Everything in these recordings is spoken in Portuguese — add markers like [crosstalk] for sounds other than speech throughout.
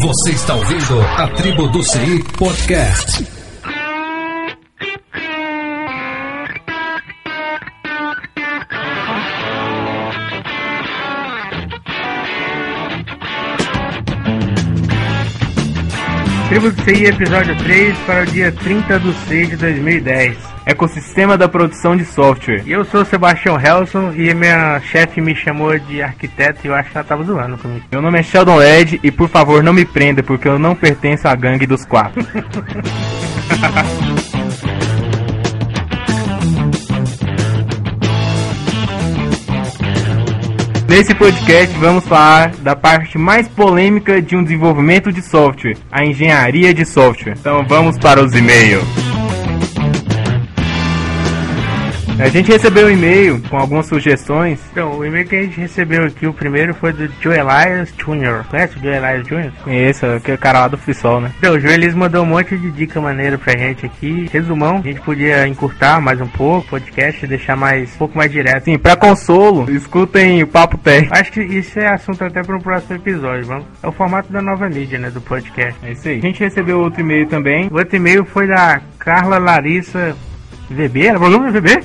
Você está ouvindo a Tribo do CI Podcast. Tribo do CI, episódio 3, para o dia 30 de 6 de 2010. Ecossistema da produção de software. E eu sou Sebastião Helson e minha chefe me chamou de arquiteto e eu acho que ela tava zoando comigo. Meu nome é Sheldon Led e por favor não me prenda porque eu não pertenço à gangue dos quatro. [laughs] Nesse podcast vamos falar da parte mais polêmica de um desenvolvimento de software, a engenharia de software. Então vamos para os e-mails. A gente recebeu um e-mail com algumas sugestões. Então, o e-mail que a gente recebeu aqui, o primeiro foi do Joe Elias Jr. Conhece o Joe Elias Jr.? Conheço, que é o cara lá do FreeSol, né? Então, o Joe Elias mandou um monte de dica maneira pra gente aqui. Resumão, a gente podia encurtar mais um pouco o podcast, deixar mais um pouco mais direto. Sim, pra consolo, escutem o Papo Técnico. Acho que isso é assunto até para um próximo episódio, vamos? É o formato da nova mídia, né, do podcast. É isso aí. A gente recebeu outro e-mail também. O outro e-mail foi da Carla Larissa VB? Era o nome VB?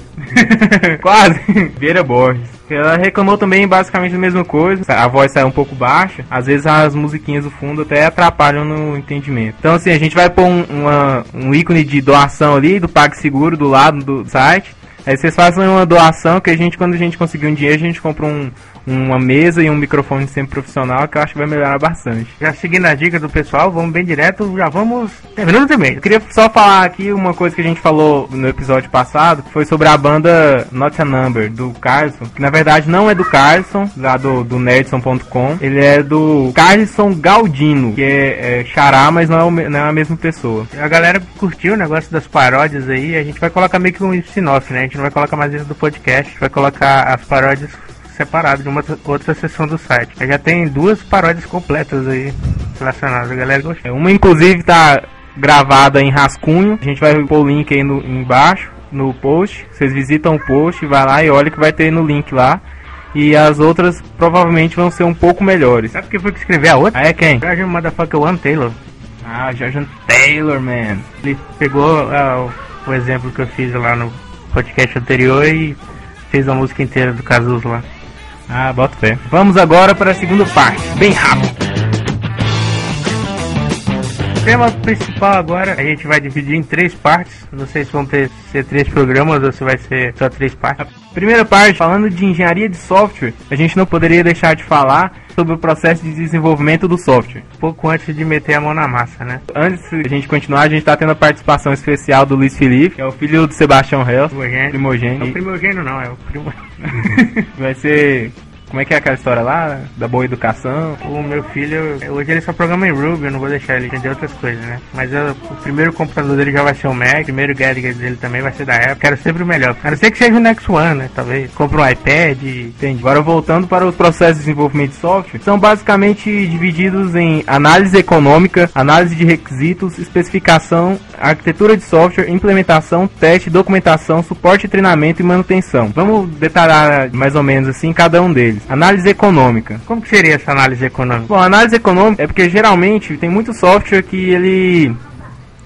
Quase. Vieira Borges. Ela reclamou também basicamente a mesma coisa. A voz sai um pouco baixa. Às vezes as musiquinhas do fundo até atrapalham no entendimento. Então assim, a gente vai pôr um, uma, um ícone de doação ali do PagSeguro do lado do site. Aí vocês fazem uma doação que a gente, quando a gente conseguir um dinheiro, a gente compra um, uma mesa e um microfone sempre profissional que eu acho que vai melhorar bastante. Já seguindo a dica do pessoal, vamos bem direto, já vamos terminando também. Eu queria só falar aqui uma coisa que a gente falou no episódio passado, que foi sobre a banda Not a Number, do Carlson, que na verdade não é do Carlson, lá do, do nerdson.com, ele é do Carlson Galdino, que é, é xará, mas não é, o, não é a mesma pessoa. A galera curtiu o negócio das paródias aí, a gente vai colocar meio que um spin-off, né? A gente não vai colocar mais isso do podcast, vai colocar as paródias separado de uma outra seção do site. Já tem duas paródias completas aí relacionadas, a galera gostou. Uma inclusive tá gravada em rascunho, a gente vai pôr o link aí no, embaixo no post. Vocês visitam o post, vai lá e olha que vai ter no link lá. E as outras provavelmente vão ser um pouco melhores. Sabe quem foi que escreveu a outra? Ah, é quem? George Motherfucker One Taylor. Ah, George Taylor, man. Ele pegou uh, o exemplo que eu fiz lá no podcast anterior e fez a música inteira do Cazuza lá. Ah, bota fé. Vamos agora para a segunda parte, bem rápido. O tema principal agora a gente vai dividir em três partes. Não sei se vão ter, ser três programas ou se vai ser só três partes. A primeira parte, falando de engenharia de software, a gente não poderia deixar de falar sobre o processo de desenvolvimento do software. Pouco antes de meter a mão na massa, né? Antes de a gente continuar, a gente está tendo a participação especial do Luiz Felipe, que é o filho do Sebastião Hell. Primogênio. Primogênio. Não, primogênio não, é o primo. [laughs] Vai ser como é que é aquela história lá? Da boa educação? O meu filho, hoje ele só programa em Ruby, eu não vou deixar ele entender outras coisas, né? Mas eu, o primeiro computador dele já vai ser o Mac, o primeiro gadget dele também vai ser da Apple. Quero sempre o melhor. A não ser que seja o Next One, né? Talvez. Compre um iPad. Entendi. Agora voltando para os processos de desenvolvimento de software, são basicamente divididos em análise econômica, análise de requisitos, especificação, arquitetura de software, implementação, teste, documentação, suporte, treinamento e manutenção. Vamos detalhar mais ou menos assim cada um deles. Análise econômica. Como que seria essa análise econômica? Bom, análise econômica é porque geralmente tem muito software que ele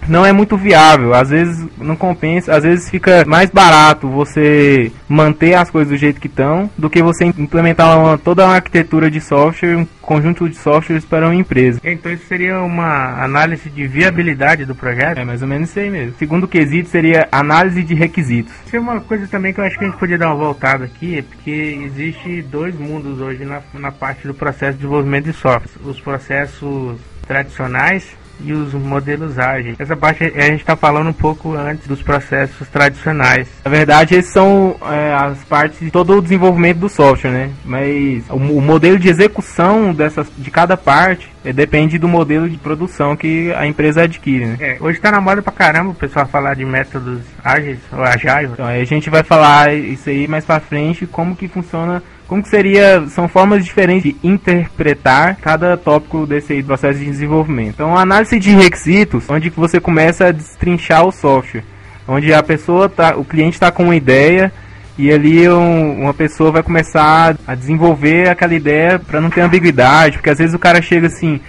não é muito viável, às vezes não compensa, às vezes fica mais barato você manter as coisas do jeito que estão do que você implementar uma, toda uma arquitetura de software, um conjunto de softwares para uma empresa. Então isso seria uma análise de viabilidade do projeto? É mais ou menos isso aí mesmo. Segundo quesito seria análise de requisitos. Isso é uma coisa também que eu acho que a gente podia dar uma voltada aqui, é porque existe dois mundos hoje na, na parte do processo de desenvolvimento de software. Os processos tradicionais e os modelos ágeis. Essa parte a gente está falando um pouco antes dos processos tradicionais. Na verdade, esses são é, as partes de todo o desenvolvimento do software, né? Mas o, o modelo de execução dessas, de cada parte é, depende do modelo de produção que a empresa adquire, né? É, hoje está na moda pra caramba o pessoal falar de métodos ágeis ou agile. Então, aí a gente vai falar isso aí mais para frente, como que funciona como que seria, são formas diferentes de interpretar cada tópico desse processo de desenvolvimento. Então, análise de requisitos, onde você começa a destrinchar o software, onde a pessoa tá, o cliente está com uma ideia e ali um, uma pessoa vai começar a desenvolver aquela ideia para não ter ambiguidade, porque às vezes o cara chega assim,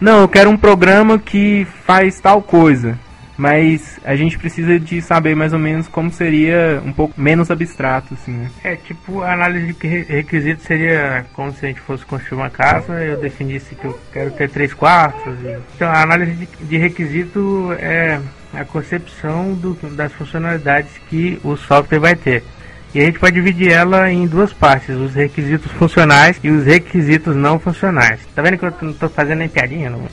não, eu quero um programa que faz tal coisa mas a gente precisa de saber mais ou menos como seria um pouco menos abstrato, assim, né? É, tipo, a análise de requisitos seria como se a gente fosse construir uma casa, eu definisse que eu quero ter três quartos. E... Então, a análise de, de requisito é a concepção do, das funcionalidades que o software vai ter. E a gente pode dividir ela em duas partes, os requisitos funcionais e os requisitos não funcionais. Tá vendo que eu não tô fazendo nem piadinha? Não?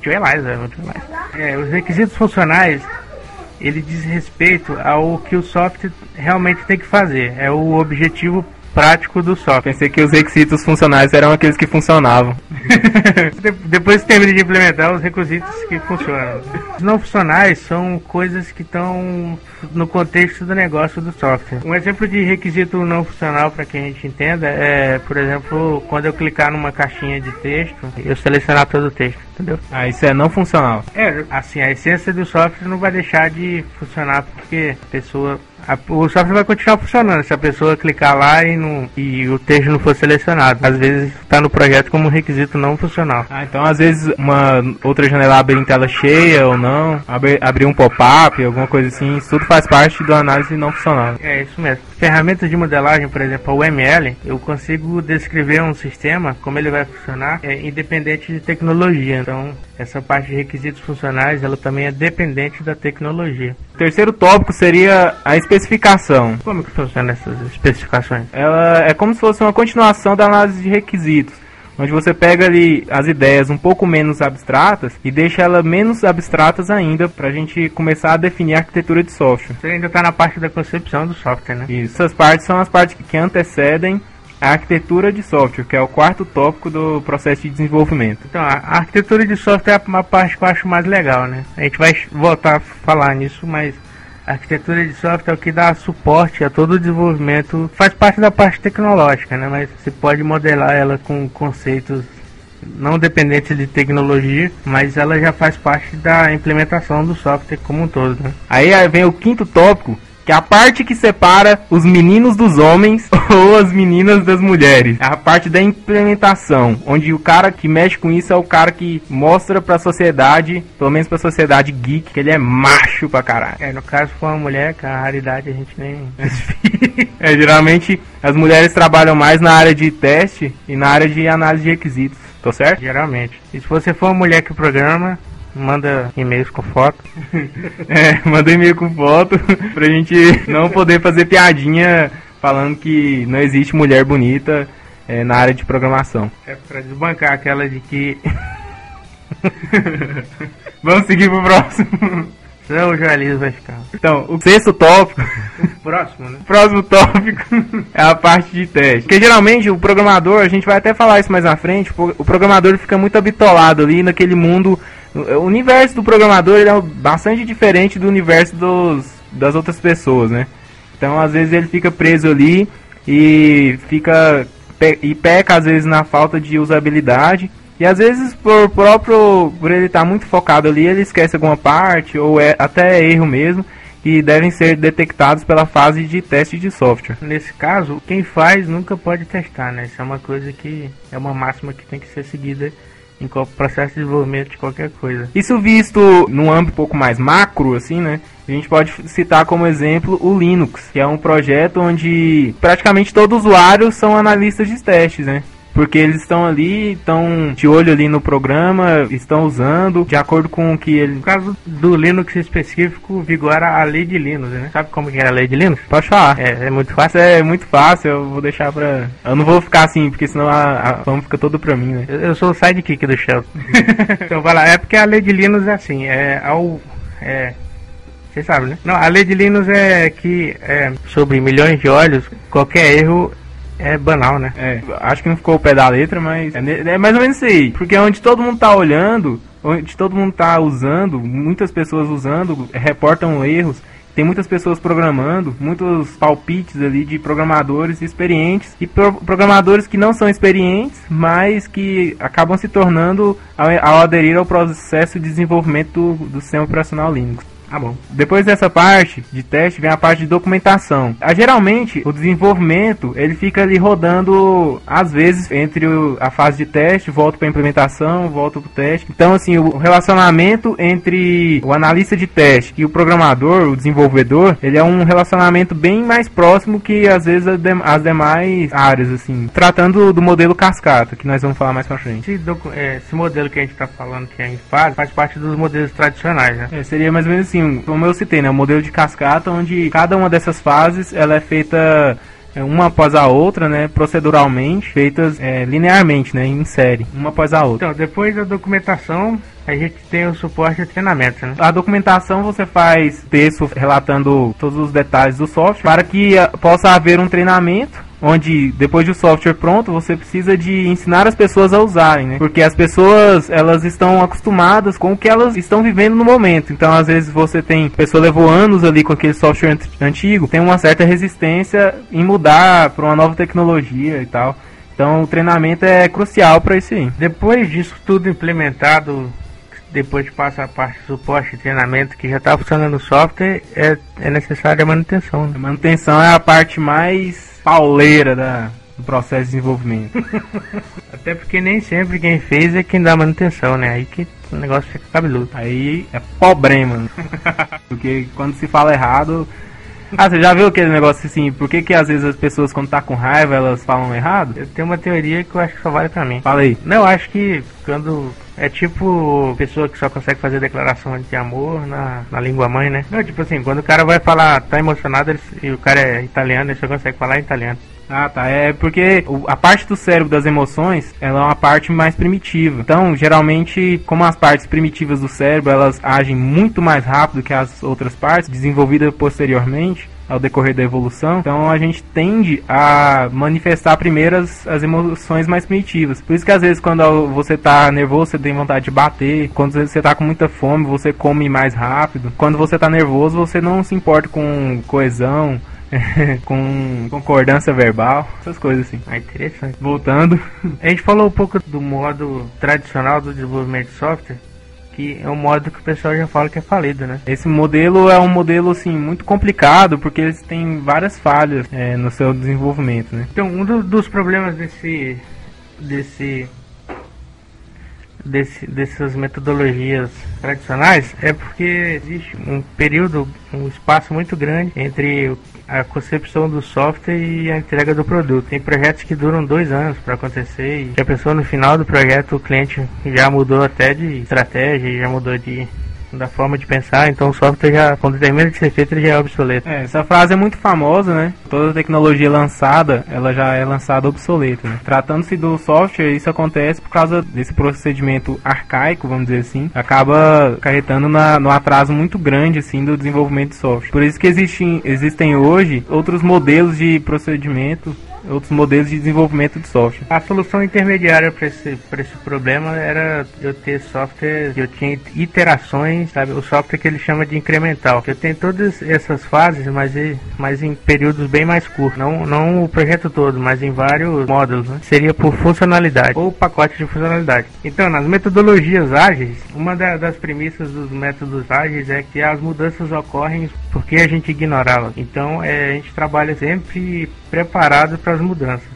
Tio Eliza. É, os requisitos funcionais, ele diz respeito ao que o software realmente tem que fazer. É o objetivo prático do software. Pensei que os requisitos funcionais eram aqueles que funcionavam. [laughs] Depois que termina de implementar os requisitos que funcionam. Os não funcionais são coisas que estão no contexto do negócio do software. Um exemplo de requisito não funcional para que a gente entenda é, por exemplo, quando eu clicar numa caixinha de texto, eu selecionar todo o texto, entendeu? Ah, isso é não funcional. É, assim, a essência do software não vai deixar de funcionar porque a pessoa a, o software vai continuar funcionando se a pessoa clicar lá e, não, e o texto não for selecionado. Às vezes está no projeto como requisito não funcional. Ah, então às vezes uma outra janela abre em tela cheia ou não, abre, abrir um pop-up, alguma coisa assim, isso tudo faz parte da análise não funcional. É isso mesmo. Ferramentas de modelagem, por exemplo, a UML, eu consigo descrever um sistema, como ele vai funcionar, é, independente de tecnologia. Então, essa parte de requisitos funcionais, ela também é dependente da tecnologia. O terceiro tópico seria a especificação. Como que funciona essas especificações? Ela é como se fosse uma continuação da análise de requisitos onde você pega ali as ideias um pouco menos abstratas e deixa elas menos abstratas ainda para a gente começar a definir a arquitetura de software. Você ainda está na parte da concepção do software, né? Isso. Essas partes são as partes que antecedem a arquitetura de software, que é o quarto tópico do processo de desenvolvimento. Então, a arquitetura de software é uma parte que eu acho mais legal, né? A gente vai voltar a falar nisso, mas a arquitetura de software é o que dá suporte a todo o desenvolvimento, faz parte da parte tecnológica, né? Mas você pode modelar ela com conceitos não dependentes de tecnologia, mas ela já faz parte da implementação do software como um todo, né? Aí vem o quinto tópico, que é a parte que separa os meninos dos homens [laughs] ou as meninas das mulheres. É a parte da implementação, onde o cara que mexe com isso é o cara que mostra pra sociedade, pelo menos pra sociedade geek, que ele é macho pra caralho. É, no caso for uma mulher, que a raridade a gente nem... [laughs] é, geralmente as mulheres trabalham mais na área de teste e na área de análise de requisitos. Tô certo? Geralmente. E se você for uma mulher que programa, manda e-mails com foto. [laughs] é, manda e-mail com foto [laughs] pra gente não poder fazer piadinha falando que não existe mulher bonita é, na área de programação. É pra desbancar aquela de que. [laughs] Vamos seguir pro próximo. Não, o jornalismo vai ficar. Então, o sexto tópico. Próximo, né? próximo tópico é a parte de teste. Porque geralmente o programador, a gente vai até falar isso mais na frente, o programador fica muito habitolado ali naquele mundo o universo do programador é bastante diferente do universo dos, das outras pessoas, né? Então, às vezes ele fica preso ali e fica e peca às vezes na falta de usabilidade e às vezes por próprio por ele estar tá muito focado ali, ele esquece alguma parte ou é até erro mesmo que devem ser detectados pela fase de teste de software. Nesse caso, quem faz nunca pode testar, né? Isso é uma coisa que é uma máxima que tem que ser seguida em processo de desenvolvimento de qualquer coisa. Isso visto num âmbito um pouco mais macro, assim, né? A gente pode citar como exemplo o Linux, que é um projeto onde praticamente todos os usuários são analistas de testes, né? Porque eles estão ali, estão de olho ali no programa, estão usando de acordo com o que ele. No caso do Linux específico, vigora a lei de Linux, né? Sabe como que é a lei de Linux? Pode falar. É, é muito fácil. É muito fácil, eu vou deixar pra. Eu não vou ficar assim, porque senão a, a fama fica todo pra mim, né? Eu, eu sou o sidekick do Shell. [laughs] então vai lá, é porque a lei de Linux é assim, é ao. É, você sabe, né? Não, a lei de Linux é que é, sobre milhões de olhos, qualquer erro é banal, né? É, acho que não ficou o pé da letra, mas é, é mais ou menos isso aí. Porque é onde todo mundo tá olhando, onde todo mundo tá usando, muitas pessoas usando, reportam erros. Tem muitas pessoas programando, muitos palpites ali de programadores experientes e pro programadores que não são experientes, mas que acabam se tornando ao, ao aderir ao processo de desenvolvimento do, do sistema operacional Linux. Ah, bom. Depois dessa parte de teste vem a parte de documentação. Ah, geralmente o desenvolvimento ele fica ali rodando às vezes entre o, a fase de teste, volta para implementação, volta para o teste. Então assim o relacionamento entre o analista de teste e o programador, o desenvolvedor, ele é um relacionamento bem mais próximo que às vezes as demais áreas assim. Tratando do modelo cascata que nós vamos falar mais para frente. Esse, é, esse, modelo que a gente está falando que a gente faz faz parte dos modelos tradicionais, né? É, seria mais ou menos assim assim, como eu citei, né, o modelo de cascata, onde cada uma dessas fases ela é feita é, uma após a outra, né, proceduralmente, feitas é, linearmente, né, em série, uma após a outra. Então, depois da documentação, a gente tem o suporte e treinamento, né? A documentação você faz texto relatando todos os detalhes do software para que uh, possa haver um treinamento onde depois do software pronto você precisa de ensinar as pessoas a usarem, né? Porque as pessoas elas estão acostumadas com o que elas estão vivendo no momento. Então às vezes você tem pessoa levou anos ali com aquele software antigo, tem uma certa resistência em mudar para uma nova tecnologia e tal. Então o treinamento é crucial para isso aí. Depois disso tudo implementado, depois de passar a parte de suporte e treinamento que já está funcionando o software, é, é necessária a manutenção. Né? A manutenção é a parte mais pauleira da, do processo de desenvolvimento. [laughs] Até porque nem sempre quem fez é quem dá manutenção, né? Aí que o negócio fica cabeludo. Aí é problema. [laughs] porque quando se fala errado. Ah, você já viu aquele negócio assim? Por que, que às vezes as pessoas, quando tá com raiva, elas falam errado? Eu tenho uma teoria que eu acho que só vale pra mim. Fala aí. Não, eu acho que quando é tipo pessoa que só consegue fazer declaração de amor na, na língua mãe, né? Não, tipo assim, quando o cara vai falar, tá emocionado, ele, e o cara é italiano, ele só consegue falar italiano. Ah, tá. É porque a parte do cérebro das emoções, ela é uma parte mais primitiva. Então, geralmente, como as partes primitivas do cérebro, elas agem muito mais rápido que as outras partes, desenvolvidas posteriormente, ao decorrer da evolução. Então a gente tende a manifestar primeiro as, as emoções mais primitivas. Por isso que às vezes quando você tá nervoso, você tem vontade de bater. Quando você tá com muita fome, você come mais rápido. Quando você tá nervoso, você não se importa com coesão. [laughs] com concordância verbal, essas coisas assim. Ah, interessante. Voltando, a gente falou um pouco do modo tradicional do desenvolvimento de software, que é um modo que o pessoal já fala que é falido, né? Esse modelo é um modelo assim muito complicado porque eles têm várias falhas é, no seu desenvolvimento, né? Então um do, dos problemas desse desse desse, dessas metodologias tradicionais é porque existe um período, um espaço muito grande entre a concepção do software e a entrega do produto. Tem projetos que duram dois anos para acontecer e a pessoa no final do projeto o cliente já mudou até de estratégia, já mudou de da forma de pensar, então o software já, quando termina de ser feito, ele já é obsoleto. É, essa frase é muito famosa, né? Toda tecnologia lançada, ela já é lançada obsoleta. Né? Tratando-se do software, isso acontece por causa desse procedimento arcaico, vamos dizer assim, acaba acarretando na, no atraso muito grande, assim, do desenvolvimento de software. Por isso que existem, existem hoje outros modelos de procedimento outros modelos de desenvolvimento de software. A solução intermediária para esse, esse problema era eu ter software, eu tinha iterações, sabe? O software que ele chama de incremental. Eu tenho todas essas fases, mas, mas em períodos bem mais curtos. Não, não o projeto todo, mas em vários módulos. Né? Seria por funcionalidade ou pacote de funcionalidade. Então, nas metodologias ágeis, uma da, das premissas dos métodos ágeis é que as mudanças ocorrem porque a gente ignorá-las. Então, é, a gente trabalha sempre preparado para as mudanças.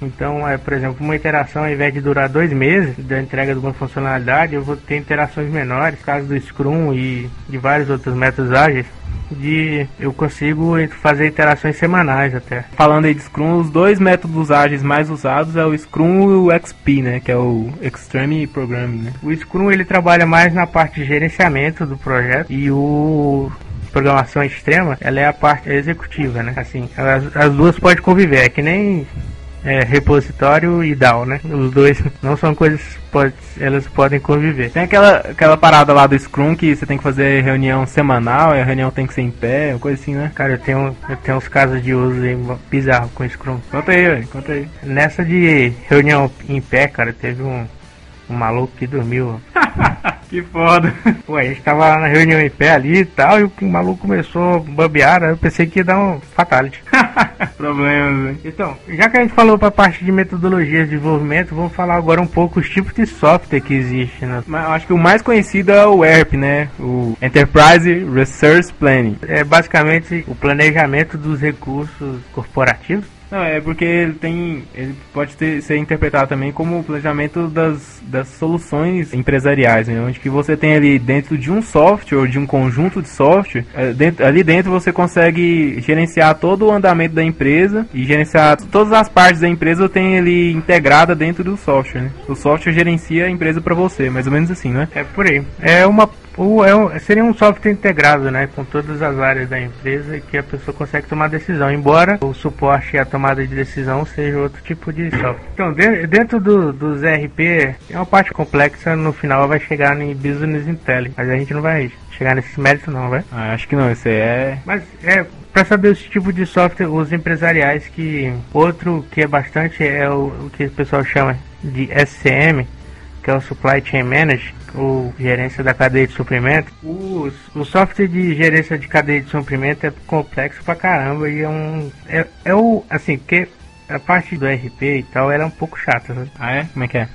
Então, é, por exemplo, uma interação ao invés de durar dois meses da entrega de uma funcionalidade, eu vou ter interações menores, caso do Scrum e de vários outros métodos ágeis, de eu consigo fazer interações semanais até. Falando aí de Scrum, os dois métodos ágeis mais usados é o Scrum e o XP, né, que é o Extreme Programming, né? O Scrum ele trabalha mais na parte de gerenciamento do projeto e o programação extrema, ela é a parte executiva, né? Assim, as, as duas podem conviver, é que nem é, repositório e DAO, né? Os dois [laughs] não são coisas pode, elas podem conviver. Tem aquela, aquela parada lá do Scrum que você tem que fazer reunião semanal, e a reunião tem que ser em pé, coisa assim, né? Cara, eu tenho, eu tenho uns casos de uso bizarro com Scrum. Conta aí, conta aí. Nessa de reunião em pé, cara, teve um um maluco que dormiu. [laughs] que foda. Pô, a gente tava lá na reunião em pé ali e tal, e o maluco começou a bambear, eu pensei que ia dar um fatality. [laughs] Problemas, hein? Então, já que a gente falou pra parte de metodologia de desenvolvimento, vamos falar agora um pouco os tipos de software que existem. Né? Mas eu acho que o mais conhecido é o ERP, né? O Enterprise Resource Planning. É basicamente o planejamento dos recursos corporativos. Não, é porque ele tem. Ele pode ter, ser interpretado também como o planejamento das, das soluções empresariais, né? Onde que você tem ali dentro de um software ou de um conjunto de software, é, dentro, ali dentro você consegue gerenciar todo o andamento da empresa e gerenciar todas as partes da empresa tem ele integrada dentro do software, né? O software gerencia a empresa para você, mais ou menos assim, né? É por aí. É uma o, é um, seria um software integrado, né, com todas as áreas da empresa que a pessoa consegue tomar decisão, embora o suporte e a tomada de decisão seja outro tipo de software. Então, de, dentro do, dos ERP, é uma parte complexa, no final vai chegar em Business Intelligence, mas a gente não vai chegar nesse mérito não, vai? Ah, acho que não, esse é... Mas é, para saber esse tipo de software, os empresariais que... Outro que é bastante é o, o que o pessoal chama de SCM, que é o Supply Chain Manager, ou gerência da cadeia de suprimento. O, o software de gerência de cadeia de suprimento é complexo pra caramba e é um. É, é o. Assim, porque a parte do RP e tal era é um pouco chata. Sabe? Ah, é? Como é que é?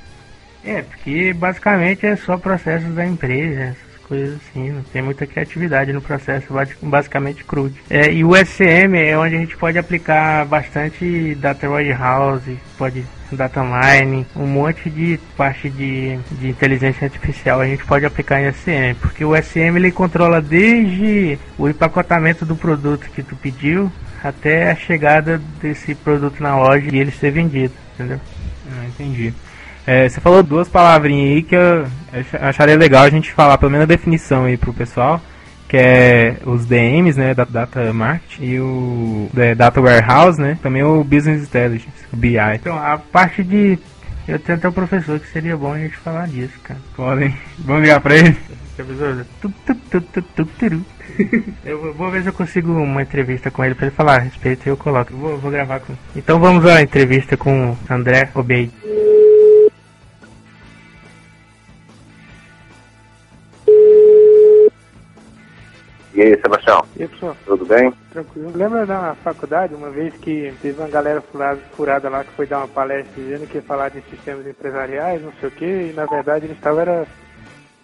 É, porque basicamente é só processos da empresa, coisas assim, não tem muita criatividade no processo, basicamente crude. É, e o SCM é onde a gente pode aplicar bastante data warehouse, pode data mining, um monte de parte de, de inteligência artificial a gente pode aplicar em SM, porque o SM ele controla desde o empacotamento do produto que tu pediu até a chegada desse produto na loja e ele ser vendido, entendeu? Ah, entendi. É, você falou duas palavrinhas aí que eu acharia legal a gente falar, pelo menos a definição aí pro pessoal que é os DMs, né, da Data Market e o é, Data Warehouse, né, também o Business Intelligence, o BI. Então, a parte de eu tenho até um professor que seria bom a gente falar disso, cara. Podem. Vamos ligar pra ele? eu vou ver se eu consigo uma entrevista com ele pra ele falar a respeito e eu coloco. Eu vou, vou gravar com Então vamos à entrevista com André Obeid. E aí, Sebastião? E aí, pessoal? Tudo bem? Tranquilo. Lembra da faculdade, uma vez que teve uma galera furada, furada lá que foi dar uma palestra dizendo que ia falar de sistemas empresariais, não sei o quê, e na verdade eles estavam era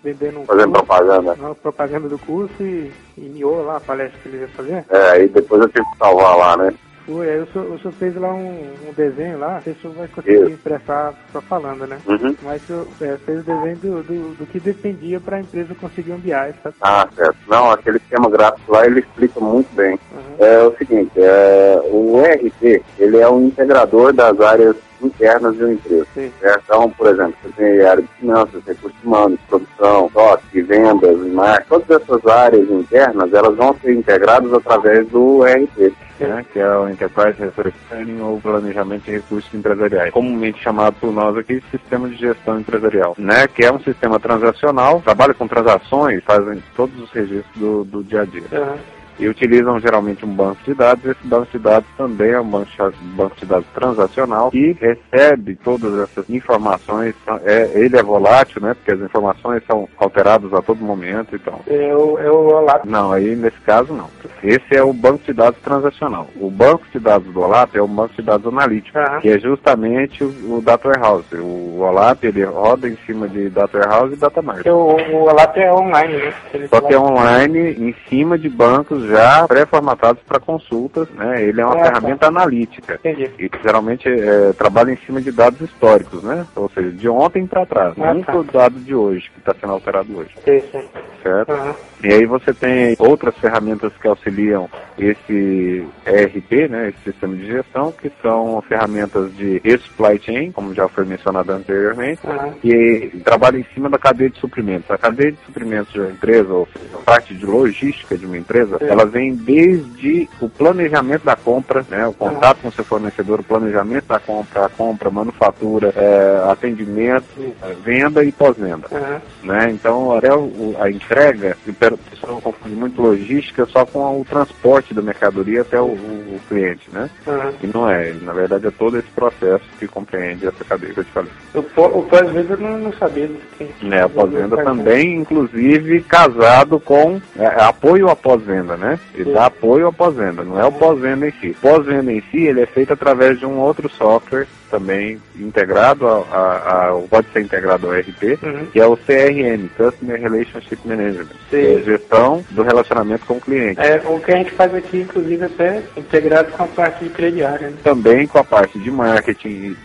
vendendo um Fazendo curso, propaganda. uma propaganda do curso e, e miou lá a palestra que eles iam fazer. É, aí depois eu tive que salvar lá, né? Aí o senhor, o senhor fez lá um, um desenho lá, o senhor vai conseguir Isso. expressar só falando, né? Uhum. Mas o senhor é, fez o desenho do, do, do que dependia para a empresa conseguir um BI? Ah, certo. Não, aquele esquema gráfico lá, ele explica muito bem. Uhum. É o seguinte, é, o ERP, ele é um integrador das áreas internas de uma empresa. Sim. certo? Então, por exemplo, você tem área de finanças, recursos humanos, produção, estoque, vendas, marketing. Todas essas áreas internas, elas vão ser integradas através do ERP. Né, que é o Enterprise Resource Planning ou Planejamento de Recursos Empresariais, comumente chamado por nós aqui de Sistema de Gestão Empresarial, né, que é um sistema transacional, trabalha com transações, fazem todos os registros do, do dia a dia Uhum. E utilizam geralmente um banco de dados. Esse banco de dados também é um banco de, dados transacional que recebe todas essas informações. É, ele é volátil, né? Porque as informações são alteradas a todo momento, então. É o, é o OLAP. Não, aí nesse caso não. Esse é o banco de dados transacional. O banco de dados do OLAP é o banco de dados analítico, Aham. que é justamente o, o Data Warehouse. O OLAP ele roda em cima de Data Warehouse e Data Mart. O, o OLAP é online, né? Só que é online em cima de bancos já pré-formatados para consultas, né? Ele é uma tá. ferramenta analítica. Entendi. E geralmente é, trabalha em cima de dados históricos, né? Ou seja, de ontem para trás, Ah, não tá. do dado de hoje, que está sendo alterado hoje, certo? Aham. E aí você tem outras ferramentas que auxiliam esse ERP, né, esse sistema de gestão, que são ferramentas de supply chain, como já foi mencionado anteriormente, que trabalha em cima da cadeia de suprimentos. A cadeia de suprimentos de uma empresa, ou seja, a parte de logística de uma empresa, Sim. ela vem desde o planejamento da compra, né, o contato com o seu fornecedor, o planejamento da compra, a compra, manufatura, eh, atendimento, eh, venda e pós-venda Aham. né? Então até o- a entrega o pessoal confunde muito logística só com o transporte da mercadoria até o, o, cliente, né? Uhum. E não é, na verdade é todo esse processo que compreende essa cadeia que eu te falei. O, o pós-venda eu não, não sabia. do que- Né, a pós-venda também, inclusive, casado com é, apoio à pós-venda, né? Ele Sim. dá apoio à pós-venda, não é o pós-venda em si. Pós-venda em si, ele é feito através de um outro software também integrado, a, a- a- pode ser integrado ao RP, Uhum. que é o CRM, Customer Relationship Management, é gestão do relacionamento com o cliente. É, o que a gente faz aqui, inclusive, até integrado com a parte de crediária. Né? também com a parte de marketing.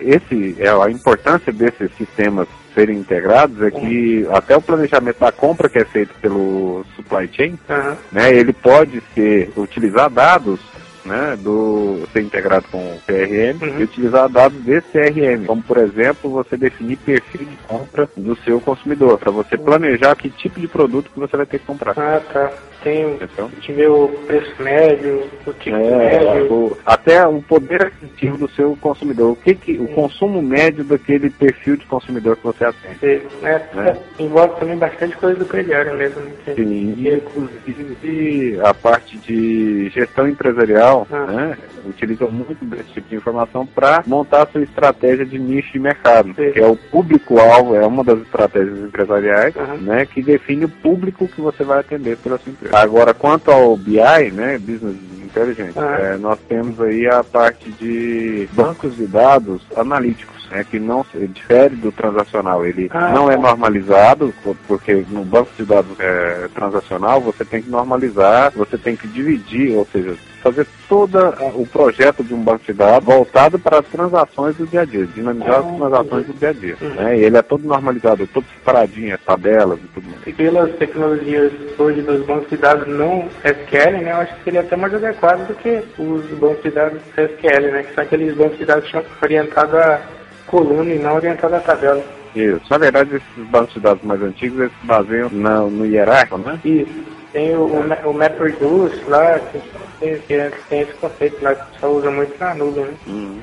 Esse é a importância desses sistemas serem integrados é que até o planejamento da compra que é feito pelo supply chain, Aham. né, ele pode ser utilizar dados né, do ser integrado com o CRM Uhum. e utilizar dados desse CRM, como por exemplo você definir perfil de compra do seu consumidor, para você planejar que tipo de produto que você vai ter que comprar. Ah, tá. Tem o Entendeu? que vê o preço médio, o tipo É, médio. o- até o poder aquisitivo do seu consumidor. O que, que o consumo médio daquele perfil de consumidor que você atende. Você, né, É. Envolve também bastante coisa do crediário mesmo. Né? Sim, e inclusive a parte de gestão empresarial, Ah. né, utiliza muito desse tipo de informação para montar a sua estratégia de nicho de mercado, Sim. que é o público-alvo, é uma das estratégias empresariais, Aham. né, que define o público que você vai atender pela sua empresa. Agora, quanto ao BI, né, Business Intelligence, Ah. é, nós temos aí a parte de bancos de dados analíticos, né, que não se- difere do transacional. Ele Ah, não é tá. normalizado, po- porque no banco de dados é, transacional você tem que normalizar, você tem que dividir, ou seja, fazer todo o projeto de um banco de dados voltado para as transações do dia a dia, dinamizar as Ah, transações do dia a dia. Uhum. Né? E ele é todo normalizado, todo separadinho, as tabelas e tudo mais. E pelas tecnologias hoje dos bancos de dados não SQL, né, eu acho que seria até mais adequado do que os bancos de dados SQL, né, que são aqueles bancos de dados orientados a coluna e não orientados a tabela. Isso. Na verdade, esses bancos de dados mais antigos eles se baseiam na- no hierárquico, né? Isso. Tem o, o, Ma- o MapReduce lá, que tem, que tem esse conceito lá que pessoal usa muito na nuvem, né?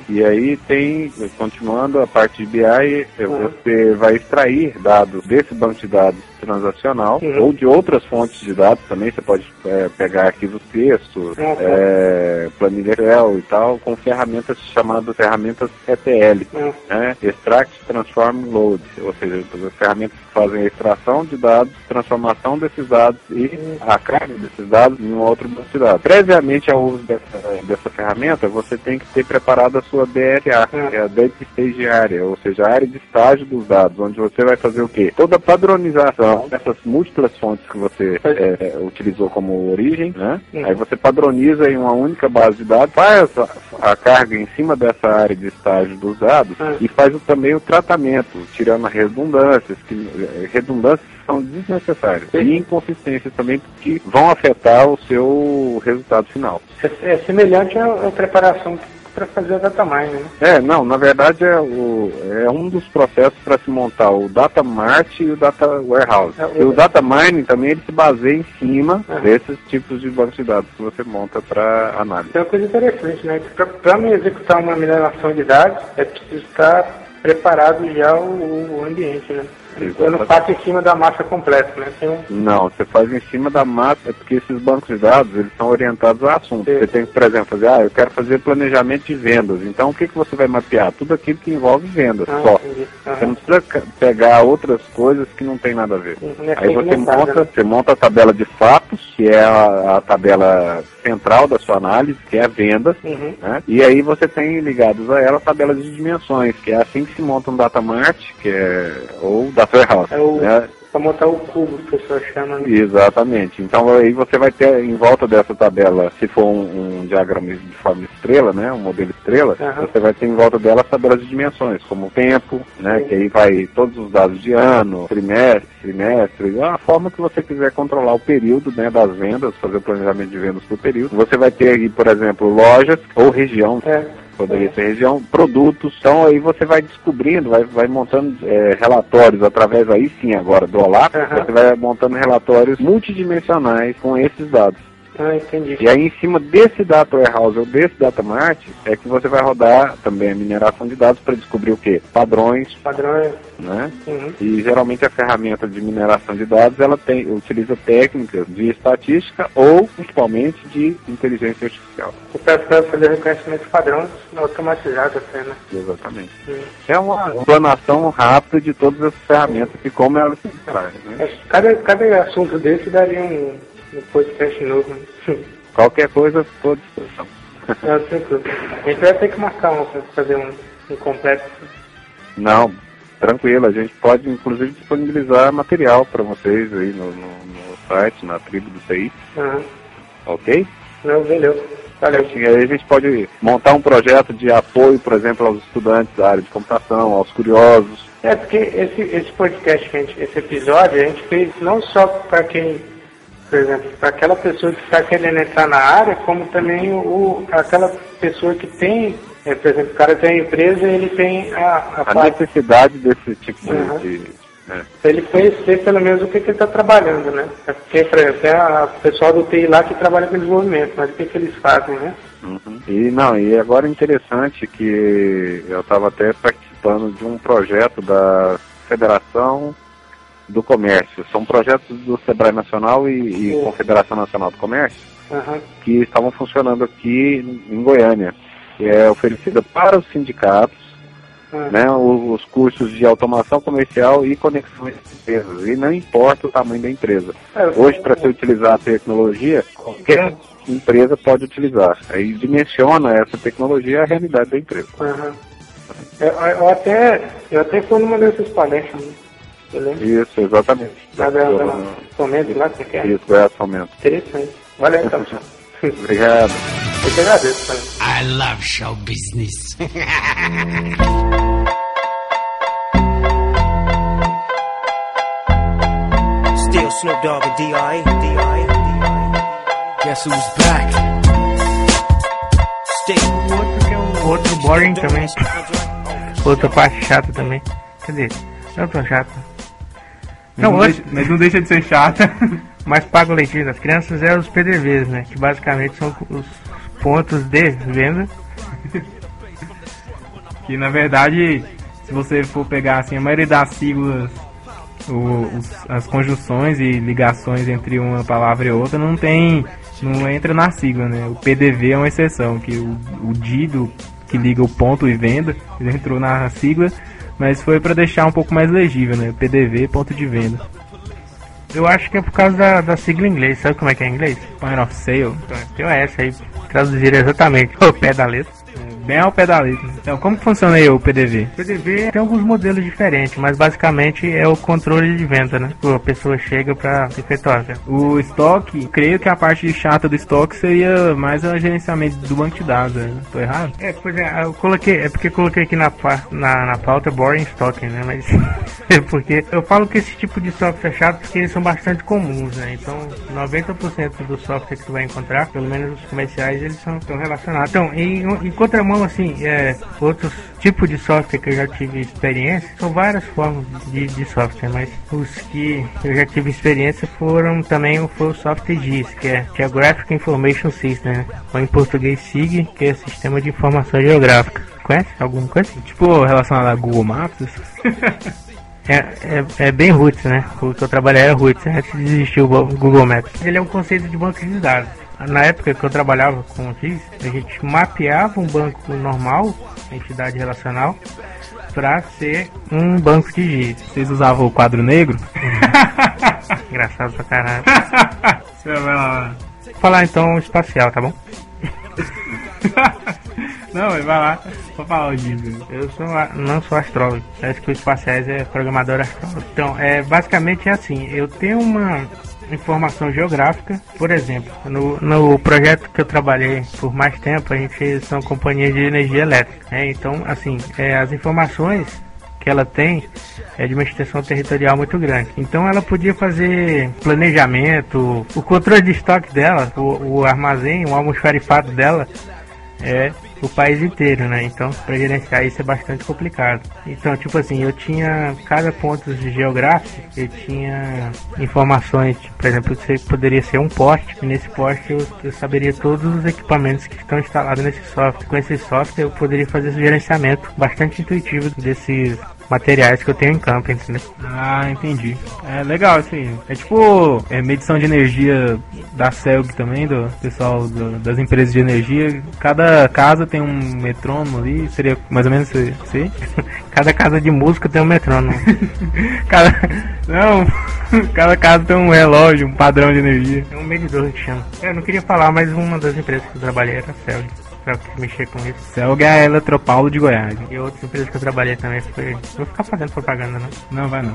E aí tem, continuando a parte de BI, Uhum. você vai extrair dados desse banco de dados transacional Uhum. ou de outras fontes de dados também. Você pode eh, pegar arquivos textos, Uhum. eh, planilha Excel e tal, com ferramentas chamadas ferramentas ETL. Uhum. Né? Extract, Transform, Load, ou seja, as ferramentas que fazem a extração de dados, transformação desses dados e a carga desses dados em um outro banco de dados. Previamente ao uso dessa, dessa ferramenta, você tem que ter preparado a sua DRA, que é a Data Stage Area, ou seja, a área de estágio dos dados, onde você vai fazer o quê? Toda a padronização dessas múltiplas fontes que você eh, utilizou como origem, né? Uhum. Aí você padroniza em uma única base de dados, faz a, a carga em cima dessa área de estágio dos dados Uhum. e faz o- também o tratamento, tirando as redundâncias, que eh, redundâncias são desnecessárias Sim. e inconsistências também que vão afetar o seu resultado final. É, é semelhante à, à preparação para fazer a data mining, né? É, não, na verdade é, o, é um dos processos para se montar o Data Mart e o Data Warehouse. É, E o Data Mining também ele se baseia em cima Uhum. desses tipos de bancos de dados que você monta para análise. É uma coisa interessante, né? Para me executar uma mineração de dados, é preciso estar preparado já o, o ambiente, né? Eu não Exatamente. faço em cima da massa completa, né? Um, Não, você faz em cima da massa, é porque esses bancos de dados, eles são orientados a assunto. Sim. Você tem que, por exemplo, fazer, ah, eu quero fazer planejamento de vendas. Então, o que, que você vai mapear? Tudo aquilo que envolve vendas, ah, só. entendi. Você não precisa pegar outras coisas que não tem nada a ver. É Aí você monta, né? você monta a tabela de fatos, que é a, a tabela central da sua análise, que é a venda, Uhum. né? E aí você tem ligados a ela a tabela de dimensões, que é assim que se monta um data mart, que é ou data warehouse. É o, né? Para montar o cubo, que o pessoal chama, né? Exatamente. Então aí você vai ter em volta dessa tabela, se for um, um diagrama de forma estrela, né, um modelo estrela, Aham. você vai ter em volta dela as tabelas de dimensões, como o tempo, né, Sim. que aí vai todos os dados de ano, trimestre, trimestre, a forma que você quiser controlar o período, né, das vendas, fazer o planejamento de vendas por período. Você vai ter aí, por exemplo, lojas ou região É. poderia ser região, produtos. Então aí você vai descobrindo, vai, vai montando é, relatórios através aí sim agora do OLAP, Aham. você vai montando relatórios multidimensionais com esses dados. Ah, entendi. E aí, em cima desse data warehouse ou desse data mart, é que você vai rodar também a mineração de dados para descobrir o quê? Padrões, Padrões. né? Uhum. E geralmente a ferramenta de mineração de dados ela tem, utiliza técnicas de estatística ou principalmente de inteligência artificial. Para fazer reconhecimento de padrões automatizado até, né? Exatamente. Uhum. É uma explanação rápida de todas as ferramentas e como elas se interagem. Né? Que Cada, cada assunto desse daria um, um podcast novo. Né? Qualquer coisa, estou à disposição. Não, tranquilo. A gente vai ter que marcar um fazer um, um completo. Não, tranquilo. A gente pode inclusive disponibilizar material para vocês aí no, no, no site, na tribo do TI. Uhum. Ok? Não, valeu. Valeu. E aí a gente pode montar um projeto de apoio, por exemplo, aos estudantes da área de computação, aos curiosos. É porque esse, esse podcast, que a gente, esse episódio, a gente fez não só para quem, por exemplo, para aquela pessoa que está querendo entrar na área, como também o, aquela pessoa que tem, é, por exemplo, o cara tem a empresa e ele tem a, a A parte. necessidade desse tipo de. Uhum. de- é. Ele conhecer pelo menos o que, que ele está trabalhando, né? Porque, por exemplo, tem a o pessoal do TI lá que trabalha com desenvolvimento, mas o que, que eles fazem, né? Uhum. E não, e agora é interessante que eu estava até participando de um projeto da Federação do Comércio. São projetos do Sebrae Nacional e, e. Confederação Nacional do Comércio Aham. que estavam funcionando aqui em Goiânia. É oferecida para os sindicatos Ah, né, o- os cursos de automação comercial e conexão entre empresas. E não importa o tamanho da empresa. É, Hoje, para se utilizar a tecnologia, qualquer empresa pode utilizar. Aí dimensiona essa tecnologia à realidade da empresa. Aham. Eu, eu até, eu até fui numa dessas palestras, né? Eu lembro. Isso, exatamente. Lá da, da Fomento lá, que é Isso, é fomento. interessante. Valeu então. [laughs] Obrigado. Eu que agradeço, cara. I love show business. [laughs] Still Snoop Dogg and D.I. D.I. Guess who's back? Still. Outro que é o outro boring também. Outra parte chata também. Cadê? Não tão chata. Mas Não, não, hoje- deixa, mas não deixa de ser chata. [laughs] Mas paga o leitinho das crianças é os PDVs, né? Que basicamente são os pontos de venda. [laughs] que na verdade, se você for pegar assim, a maioria das siglas, o- os- as conjunções e ligações entre uma palavra e outra não tem. não entra na sigla, né? O PDV é uma exceção, que o, o D do, que liga o ponto e venda, ele [laughs] entrou na sigla, mas foi para deixar um pouco mais legível, né? PDV, ponto de venda. Eu acho que é por causa da, da sigla em inglês. Sabe como é que é em inglês? Point of sale, Tem o S aí, traduziram exatamente. [laughs] O pé da letra. Bem ao pé da letra. Então, como funciona aí o PDV? O PDV tem alguns modelos diferentes, mas basicamente é o controle de venda, né? A pessoa chega pra efetuar. né? O estoque, creio que a parte chata do estoque seria mais o gerenciamento do banco de dados, né? Tô errado? É, pois é, eu coloquei, é porque eu coloquei aqui na, na, na pauta boring stocking, né? Mas [laughs] é porque eu falo que esse tipo de software é chato porque eles são bastante comuns, né? Então, 90% do software que você vai encontrar, pelo menos os comerciais, eles são, estão relacionados. Então, em, em contramão, assim, é, outros tipos de software que eu já tive experiência, são várias formas de, de software, mas os que eu já tive experiência foram também foi o software GIS, que é Geographic Information System, né? ou em português SIG, que é Sistema de Informação Geográfica. Conhece alguma coisa? Tipo, relacionado a Google Maps? [laughs] É, é, é bem roots, né? O que eu trabalhei era roots, antes de existir o Go- Google Maps. Ele é um conceito de banco de dados. Na época que eu trabalhava com o GIS, a gente mapeava um banco normal, entidade relacional, para ser um banco de GIS. Vocês usavam o quadro negro? [laughs] Engraçado pra caralho. Você vai lá. Vou falar então espacial, tá bom? [laughs] Não, vai lá. Vou falar o Giz. Eu sou a- não sou astrólogo. Acho que o espaciais é programador astrólogo. Então, é basicamente é assim. Eu tenho uma informação geográfica, por exemplo, no, no projeto que eu trabalhei por mais tempo, a gente são companhias de energia elétrica. né? Então, assim, é, as informações que ela tem é de uma extensão territorial muito grande. Então ela podia fazer planejamento, o controle de estoque dela, o, o armazém, o almoxarifado dela é o país inteiro, né? Então, para gerenciar isso é bastante complicado. Então, tipo assim, eu tinha cada ponto geográfico, eu tinha informações, tipo, por exemplo, você poderia ser um poste, e nesse poste eu, eu saberia todos os equipamentos que estão instalados nesse software. Com esse software eu poderia fazer esse gerenciamento bastante intuitivo desses materiais que eu tenho em campo, entendeu? Ah, entendi. É legal isso aí. É tipo é, medição de energia da CELG também, do pessoal do, das empresas de energia. Cada casa tem um metrônomo ali, seria mais ou menos assim? [laughs] Cada casa de música tem um metrônomo. [laughs] cada, não, [laughs] cada casa tem um relógio, um padrão de energia. É um medidor que chama. Eu não queria falar, mas uma das empresas que eu trabalhei era a CELG pra mexer com isso. Celg é a Eletropaulo de Goiás. E outras empresas que eu trabalhei também foi. Não vou ficar fazendo propaganda, não. Não, vai não.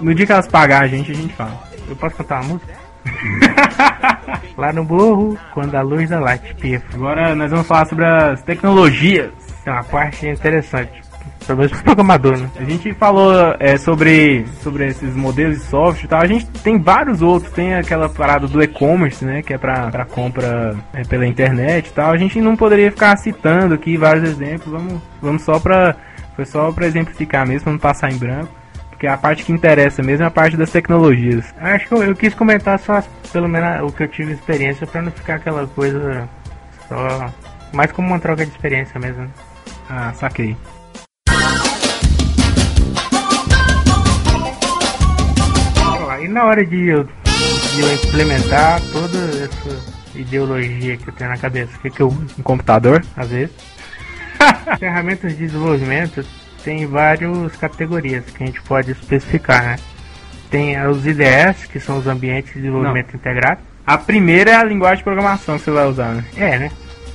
No dia que elas pagar a gente, a gente fala. Eu posso cantar uma música? [laughs] Lá no morro, quando a luz da light pifa. Agora nós vamos falar sobre as tecnologias. É uma parte interessante. Pelo menos programador, né? A gente falou é, sobre, sobre esses modelos de software e tal. A gente tem vários outros. Tem aquela parada do e-commerce, né? Que é pra, pra compra é, pela internet e tal. A gente não poderia ficar citando aqui vários exemplos. Vamos, vamos só pra. Foi só pra exemplificar mesmo, pra não passar em branco. Porque a parte que interessa mesmo é a parte das tecnologias. Acho que eu, eu quis comentar só, pelo menos, o que eu tive experiência pra não ficar aquela coisa só. Mais como uma troca de experiência mesmo. Ah, saquei. Na hora de eu, de eu implementar toda essa ideologia que eu tenho na cabeça, o que, que eu uso? Um computador? Às vezes. [laughs] Ferramentas de desenvolvimento tem várias categorias que a gente pode especificar, né? Tem os IDS, que são os ambientes de desenvolvimento integrado. A primeira é a linguagem de programação que você vai usar, né? É, né?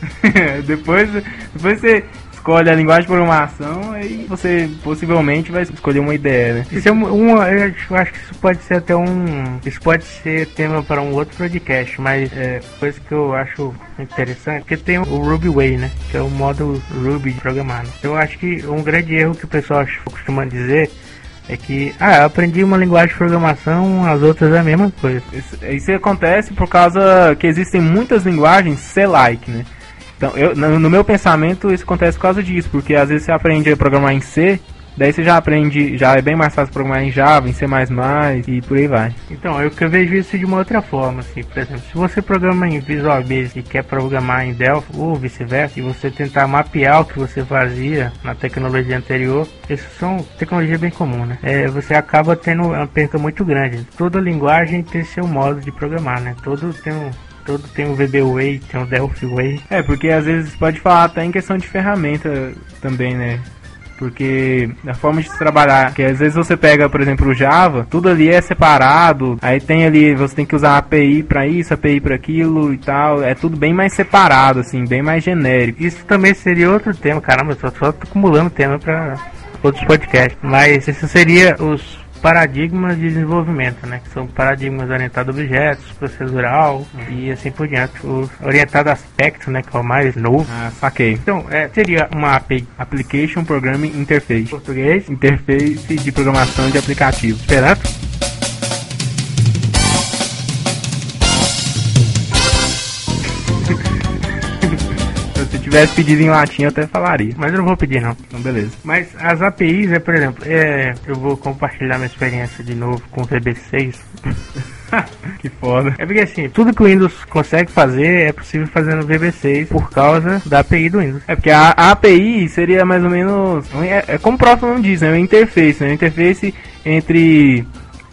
[laughs] depois, depois você escolhe a linguagem de programação e você possivelmente vai escolher uma ideia, né? Isso é um, um- eu acho- que isso pode ser até um. Isso pode ser tema para um outro podcast, mas é coisa que eu acho interessante, porque tem o Ruby Way, né? Que é o modo Ruby de programar. né? Eu acho que um grande erro que o pessoal costuma dizer é que, ah, eu aprendi uma linguagem de programação, as outras é a mesma coisa. Isso, isso acontece por causa que existem muitas linguagens C-like, né? Então, eu, no, meu pensamento, isso acontece por causa disso, porque às vezes você aprende a programar em C, daí você já aprende, já é bem mais fácil programar em Java, em C++ e por aí vai. Então, eu que vejo isso de uma outra forma, assim, por exemplo, se você programa em Visual Basic e quer programar em Delphi ou vice-versa, e você tentar mapear o que você fazia na tecnologia anterior, isso são tecnologia bem comum, né? É, você acaba tendo uma perca muito grande. Toda linguagem tem seu modo de programar, né? Todo tem um todo tem o VB Way, tem o Delphi Way. É, porque às vezes pode falar até em questão de ferramenta também, né? Porque a forma de trabalhar, que às vezes você pega, por exemplo, o Java, tudo ali é separado, aí tem ali, você tem que usar API pra isso, API pra aquilo e tal, é tudo bem mais separado, assim, bem mais genérico. Isso também seria outro tema, caramba, eu só tô acumulando tema para outros podcasts. Mas isso seria os paradigmas de desenvolvimento, né? Que são paradigmas orientados a objetos, procedural e assim por diante. O orientado a aspecto, né? Que é o mais novo. Ah, saquei. Então, é, seria uma API Application Programming Interface. português, Interface de programação de aplicativos. Esperanto. Tivesse pedido em latim, eu até falaria. Mas eu não vou pedir não. Então, beleza. Mas as APIs, é, por exemplo, é, eu vou compartilhar minha experiência de novo com o VB6. [laughs] que foda. É porque assim, tudo que o Windows consegue fazer é possível fazer no VB6 por causa da API do Windows. É porque a, a API seria mais ou menos. É, é como o próprio nome diz, né? Uma interface, né? Uma interface entre.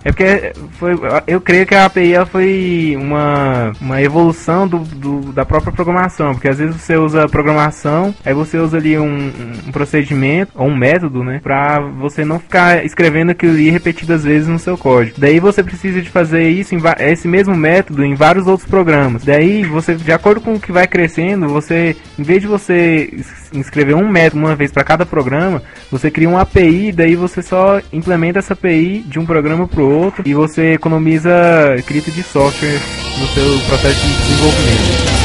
É porque foi, eu creio que a API ela foi uma, uma evolução do, do- da própria programação, porque às vezes você usa programação, aí você usa ali um, um procedimento ou um método, né, pra você não ficar escrevendo aquilo ali repetidas vezes no seu código. Daí você precisa de fazer isso em esse mesmo método em vários outros programas. Daí você, de acordo com o que vai crescendo, você, em vez de você escrever um método uma vez para cada programa, você cria uma API, daí você só implementa essa API de um programa para o outro e você economiza escrita de software no seu processo de desenvolvimento.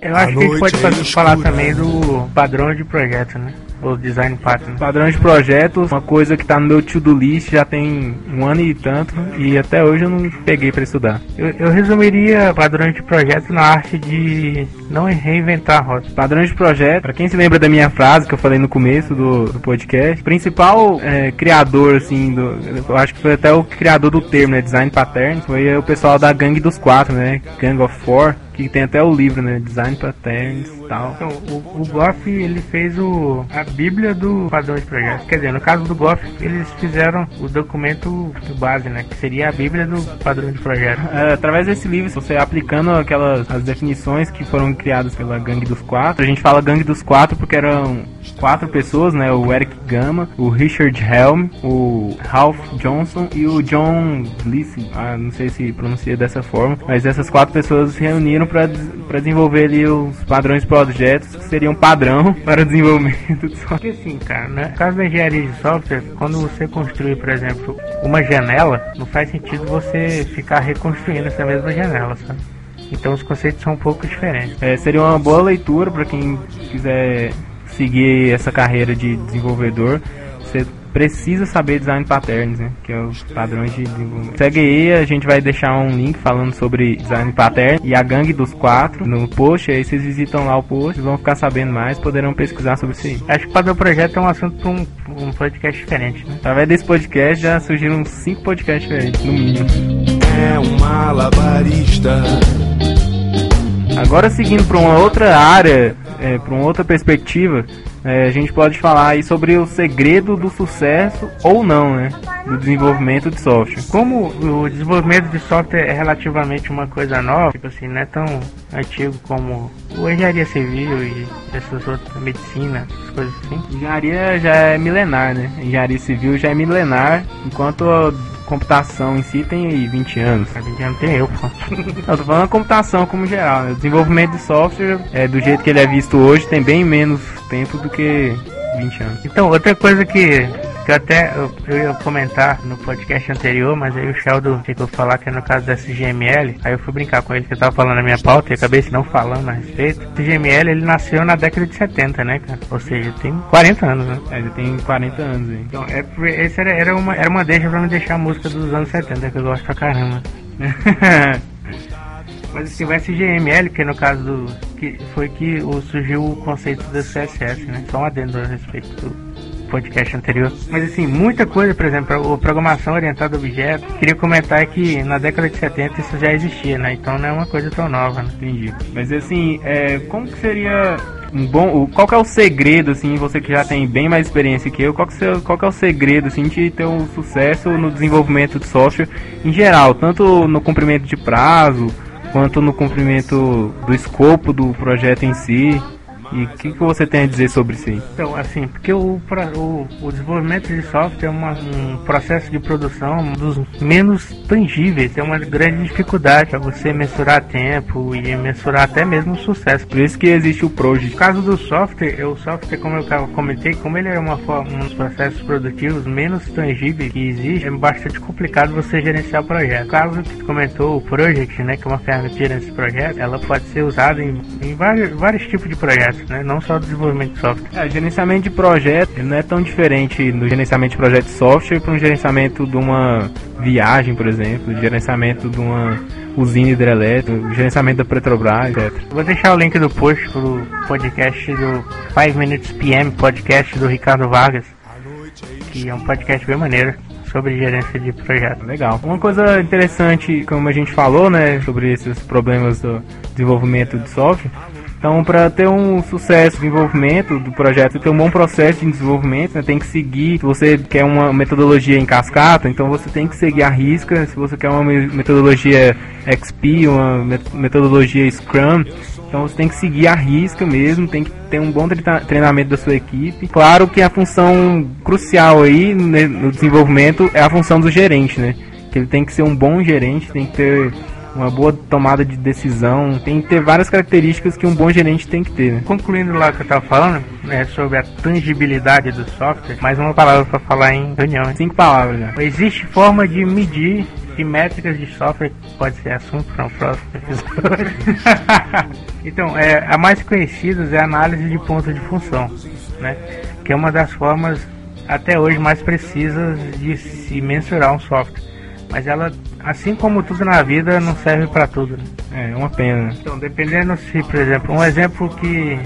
Eu acho que a gente pode fazer- falar também do padrão de projeto, né? Os design patterns. Padrões de projetos, uma coisa que tá no meu to-do list já tem um ano e tanto e até hoje eu não peguei para estudar. Eu, eu, resumiria padrões de projeto na arte de não reinventar a roda. Padrões de projeto, para quem se lembra da minha frase que eu falei no começo do, do podcast, o principal é, criador, assim, do, eu acho que foi até o criador do termo, né, design pattern, foi o pessoal da Gangue dos Quatro, né, Gang of Four, que tem até o livro, né? Design Patterns tal. Então, o, o Goff, ele fez o, a bíblia do padrão de projeto. Quer dizer, no caso do Goff, eles fizeram o documento base, né? Que seria a bíblia do padrão de projeto. [laughs] É, através desse livro, você aplicando aquelas as definições que foram criadas pela Gangue dos Quatro. A gente fala Gangue dos Quatro porque eram quatro pessoas, né? O Eric Gama, o Richard Helm, o Ralph Johnson e o John Gleason. Ah, não sei se pronuncia dessa forma, mas essas quatro pessoas se reuniram para desenvolver ali os padrões projetos que seriam padrão [laughs] para o desenvolvimento de software. Porque assim, cara, né? No caso da engenharia de software, quando você construir, por exemplo, uma janela, não faz sentido você ficar reconstruindo essa mesma janela, sabe? Então os conceitos são um pouco diferentes. É, seria uma boa leitura para quem quiser seguir essa carreira de desenvolvedor. Você precisa saber design patterns, né? Que é os padrões de desenvolvimento. Segue aí, a gente vai deixar um link falando sobre design pattern e a gangue dos quatro no post. Aí vocês visitam lá o post, vão ficar sabendo mais, poderão pesquisar sobre isso aí. Acho que fazer o projeto é um assunto para um, um, podcast diferente, né? Através desse podcast já surgiram cinco podcasts diferentes, no mínimo. É um malabarista. Agora seguindo para uma outra área, é, para uma outra perspectiva, é, a gente pode falar aí sobre o segredo do sucesso ou não, né? Do desenvolvimento de software. Como o desenvolvimento de software é relativamente uma coisa nova, tipo assim, não é tão antigo como o engenharia civil e essas outras, medicina, essas coisas assim. Engenharia já é milenar, né? Engenharia civil já é milenar, enquanto computação em si tem aí 20 anos. A 20 anos tem eu, pô. [laughs] Eu tô falando computação como geral, né? O desenvolvimento de software, é, do jeito que ele é visto hoje, tem bem menos tempo do que 20 anos. Então, outra coisa que que até eu, eu, ia comentar no podcast anterior, mas aí o Sheldon ficou falar que é no caso da SGML. Aí eu fui brincar com ele que eu tava falando na minha pauta e acabei não falando a respeito. O SGML ele nasceu na década de 70, né, cara? Ou seja, tem 40 anos, né? É, ele tem 40 anos, hein? Então, é, esse era, era, uma, era uma deixa pra me deixar a música dos anos 70, que eu gosto pra caramba. [laughs] Mas assim, o SGML, que no caso do. que foi que surgiu o conceito do CSS, né? Só um adendo a respeito do podcast anterior. Mas assim, muita coisa, por exemplo, a programação orientada a objetos. Queria comentar que na década de 70 isso já existia, né? Então não é uma coisa tão nova, né? Entendi. Mas assim, é, como que seria um bom. Qual que é o segredo, assim, você que já tem bem mais experiência que eu, qual que, é, qual que é o segredo, assim, de ter um sucesso no desenvolvimento de software em geral, tanto no cumprimento de prazo, quanto no cumprimento do escopo do projeto em si? E o que, que você tem a dizer sobre isso aí? Então, assim, porque o, o, o desenvolvimento de software é uma, um processo de produção dos menos tangíveis, é uma grande dificuldade para você mensurar tempo e mensurar até mesmo o sucesso. Por isso que existe o Project. No caso do software, o software, como eu comentei, como ele é uma forma, um dos processos produtivos menos tangíveis que existe, é bastante complicado você gerenciar o projeto. No caso que comentou, o Project, né, que é uma ferramenta de gerenciar esse projeto, ela pode ser usada em, em vários, vários tipos de projetos né? Não só desenvolvimento de software. É, gerenciamento de projeto não é tão diferente do gerenciamento de projeto de software para um gerenciamento de uma viagem, por exemplo, gerenciamento de uma usina hidrelétrica, gerenciamento da Petrobras, etc. Vou deixar o link do post pro podcast do 5 Minutes PM, podcast do Ricardo Vargas, que é um podcast bem maneiro sobre gerência de projeto. Legal. Uma coisa interessante, como a gente falou, né, sobre esses problemas do desenvolvimento de software, então, para ter um sucesso de desenvolvimento do projeto, ter um bom processo de desenvolvimento, né, tem que seguir. Se você quer uma metodologia em cascata, então você tem que seguir a risca. Se você quer uma metodologia XP, uma metodologia Scrum, então você tem que seguir a risca mesmo, tem que ter um bom treinamento da sua equipe. Claro que a função crucial aí né, no desenvolvimento é a função do gerente, né? Que ele tem que ser um bom gerente, tem que ter uma boa tomada de decisão, tem que ter várias características que um bom gerente tem que ter. Né? Concluindo lá o que eu estava falando, né, sobre a tangibilidade do software, mais uma palavra para falar em reunião. Hein? Cinco palavras já. Existe forma de medir de métricas de software, pode ser assunto para um próximo episódio. [laughs] então, é, a mais conhecida é a análise de ponto de função. né? Que é uma das formas até hoje mais precisas de se mensurar um software. Mas ela, assim como tudo na vida, não serve para tudo. Né? É uma pena. Então, dependendo se, por exemplo, um exemplo que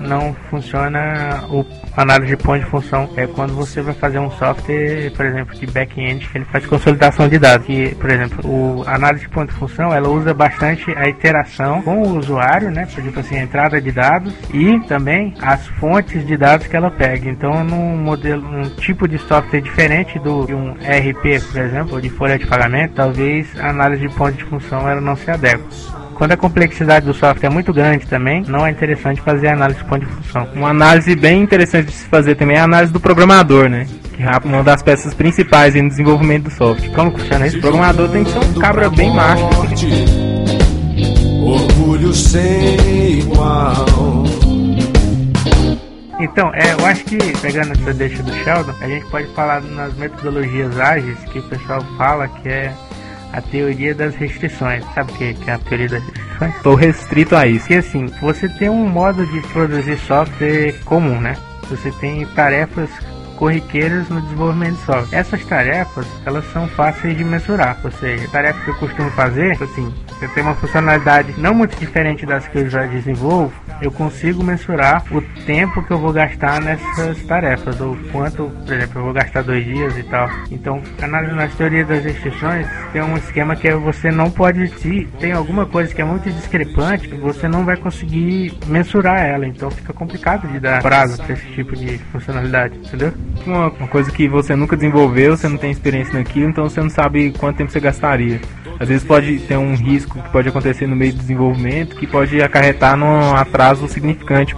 não funciona o análise de ponto de função é quando você vai fazer um software, por exemplo, de back-end que ele faz consolidação de dados. Que, por exemplo, o análise de ponto de função ela usa bastante a interação com o usuário, né? Por exemplo, assim, a entrada de dados e também as fontes de dados que ela pega. Então, num modelo, um tipo de software diferente do de um RP, por exemplo, ou de folha de pagamento, talvez a análise de ponto de função ela não se adeque. Quando a complexidade do software é muito grande também, não é interessante fazer análise de ponto de função. Uma análise bem interessante de se fazer também é a análise do programador, né? Que é uma das peças principais no desenvolvimento do software. Como funciona isso? O programador tem que ser um cabra bem macho. Orgulho sem igual. Então, é, eu acho que, pegando essa deixa do Sheldon, a gente pode falar nas metodologias ágeis que o pessoal fala que é a teoria das restrições. Sabe o que é a teoria das restrições? Estou restrito a isso. Que assim, você tem um modo de produzir software comum, né? Você tem tarefas corriqueiras no desenvolvimento de software. Essas tarefas, elas são fáceis de mensurar, ou seja, tarefas que eu costumo fazer, assim, eu tenho uma funcionalidade não muito diferente das que eu já desenvolvo, eu consigo mensurar o tempo que eu vou gastar nessas tarefas, ou quanto, por exemplo, eu vou gastar dois dias e tal. Então, na teoria das restrições, tem um esquema que é você não pode, se tem alguma coisa que é muito discrepante, você não vai conseguir mensurar ela, então fica complicado de dar prazo para esse tipo de funcionalidade, entendeu? Uma, uma coisa que você nunca desenvolveu, você não tem experiência naquilo, então você não sabe quanto tempo você gastaria. Às vezes pode ter um risco que pode acontecer no meio do desenvolvimento que pode acarretar num atraso significante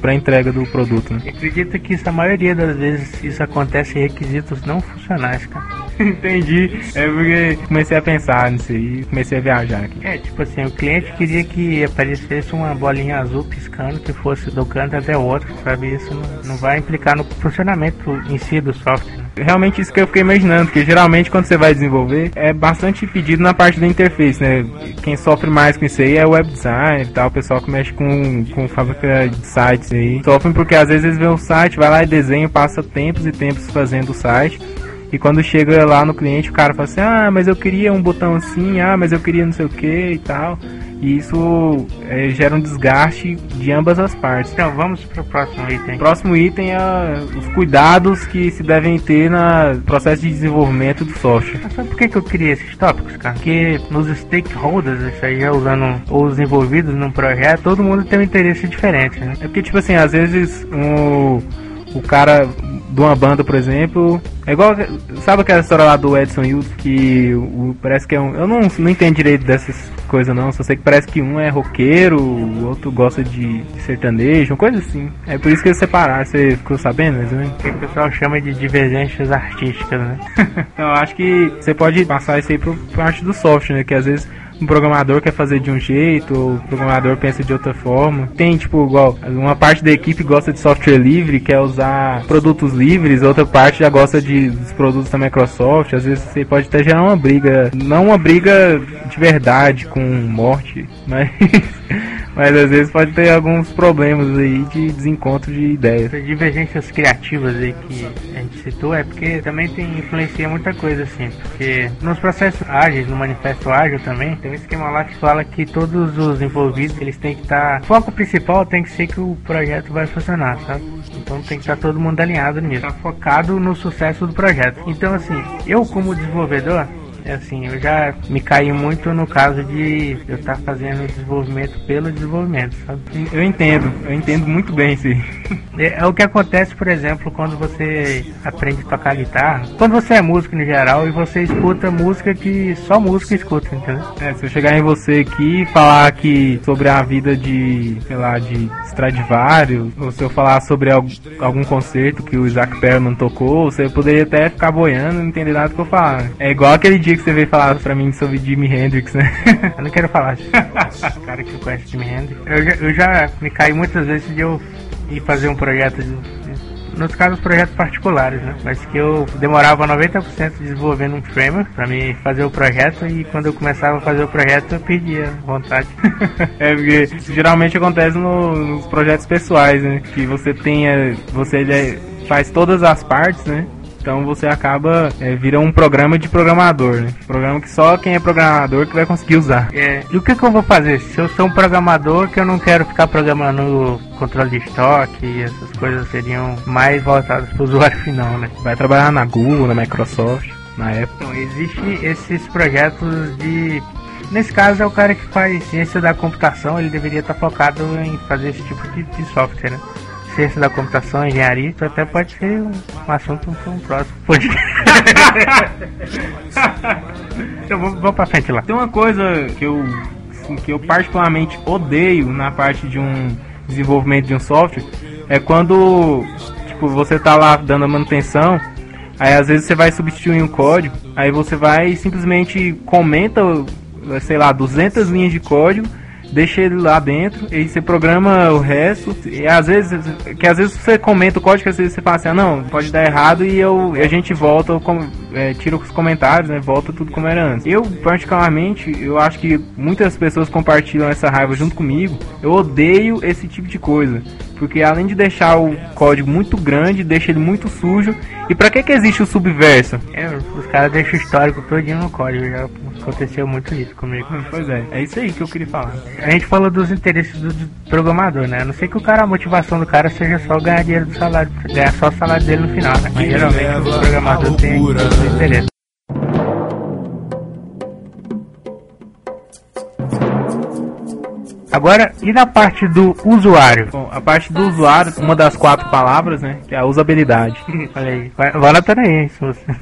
para a entrega do produto. Né? Acredito que isso, a maioria das vezes isso acontece em requisitos não funcionais, cara. [laughs] Entendi. É porque comecei a pensar nisso aí, comecei a viajar aqui. É, tipo assim, o cliente queria que aparecesse uma bolinha azul piscando que fosse do canto até o outro, sabe? Isso não, não vai implicar no funcionamento em si do software. Realmente isso que eu fiquei imaginando, porque geralmente quando você vai desenvolver é bastante pedido na parte da interface, né? Quem sofre mais com isso aí é o web design e tal, o pessoal que mexe com, com fábrica de sites aí. Sofrem porque às vezes eles vê o site, vai lá e desenha, passa tempos e tempos fazendo o site e quando chega lá no cliente, o cara fala assim: Ah, mas eu queria um botão assim, ah, mas eu queria não sei o que e tal. E isso é, gera um desgaste de ambas as partes. Então vamos para o próximo item. O próximo item é os cuidados que se devem ter no processo de desenvolvimento do software. Mas sabe por que, que eu queria esses tópicos, cara? Porque nos stakeholders, isso aí já usando os envolvidos num projeto, todo mundo tem um interesse diferente, né? É porque, tipo assim, às vezes um, o cara de uma banda, por exemplo. É igual. Sabe aquela história lá do Edson Hilton que o, parece que é um. Eu não, não entendo direito dessas coisas não, só sei que parece que um é roqueiro, o outro gosta de, sertanejo, uma coisa assim. É por isso que eles separaram, você ficou sabendo mais ou menos? Que o pessoal chama de divergências artísticas, né? [laughs] então, eu acho que você pode passar isso aí por parte do software, né? Que às vezes um programador quer fazer de um jeito, o programador pensa de outra forma. Tem, tipo, igual, uma parte da equipe gosta de software livre, quer usar produtos livres, outra parte já gosta de, dos produtos da Microsoft. Às vezes você pode até gerar uma briga, não uma briga de verdade com morte, mas [laughs] mas às vezes pode ter alguns problemas aí de desencontro de ideias. As divergências criativas aí que a gente citou é porque também tem influencia muita coisa assim, porque nos processos ágeis, no manifesto ágil também, tem um esquema lá que fala que todos os envolvidos, eles têm que estar, o foco principal tem que ser que o projeto vai funcionar, sabe? Então tem que estar todo mundo alinhado nisso, tá focado no sucesso do projeto. Então assim, eu como desenvolvedor, assim, eu já me caí muito no caso de eu estar tá fazendo desenvolvimento pelo desenvolvimento, sabe? Eu entendo, eu entendo muito bem isso é, é, o que acontece, por exemplo, quando você aprende a tocar guitarra. Quando você é músico em geral e você escuta música que só música escuta, entendeu? É, se eu chegar em você aqui e falar aqui sobre a vida de, sei lá, de Stradivarius, ou se eu falar sobre algum concerto que o Isaac Perlman tocou, você poderia até ficar boiando e não entender nada do que eu falar. É igual aquele dia que você veio falar pra mim sobre Jimi Hendrix, né? [laughs] eu não quero falar [laughs] cara que conhece Jimi Hendrix. Eu já, eu já me caí muitas vezes de eu ir fazer um projeto de, nos casos projetos particulares, né? Mas que eu demorava 90% desenvolvendo um framework para me fazer o projeto e quando eu começava a fazer o projeto eu perdia vontade. [laughs] é porque geralmente acontece no, nos projetos pessoais, né? Que você tenha, você ele faz todas as partes, né? Então você acaba é, vira um programa de programador, né? Programa que só quem é programador que vai conseguir usar. É, e o que, que eu vou fazer? Se eu sou um programador que eu não quero ficar programando controle de estoque e essas coisas seriam mais voltadas para o usuário final, né? Vai trabalhar na Google, na Microsoft, na Apple. Então, existe esses projetos de Nesse caso é o cara que faz ciência da computação, ele deveria estar focado em fazer esse tipo de, de software, né? Ciência da computação, engenharia, isso até pode ser um, um assunto para um próximo então vamos, vamos pra frente lá. Tem uma coisa que eu, assim, que eu particularmente odeio na parte de um desenvolvimento de um software é quando tipo, você tá lá dando a manutenção, aí às vezes você vai substituir um código, aí você vai simplesmente comenta, sei lá, 200 linhas de código deixa ele lá dentro e você programa o resto. E às vezes, que às vezes você comenta o código, às vezes você fala assim, ah, não, pode dar errado e eu, a gente volta, é, tira os comentários, né, volta tudo como era antes. Eu, particularmente, eu acho que muitas pessoas compartilham essa raiva junto comigo. Eu odeio esse tipo de coisa. Porque além de deixar o código muito grande, deixa ele muito sujo. E pra que que existe o subverso? É, os caras deixam o histórico todinho no código. Já aconteceu muito isso comigo. [laughs] Pois é, é isso aí que eu queria falar. A gente falou dos interesses do, programador, né? A não sei que o cara, a motivação do cara seja só ganhar dinheiro do salário, ganhar só o salário dele no final, né? Mas geralmente o programador tem interesse. Agora, e na parte do usuário? Bom, a parte do usuário, uma das quatro palavras, né? Que é a usabilidade. [laughs] Olha aí, vai, vai anotando aí, se você... [laughs]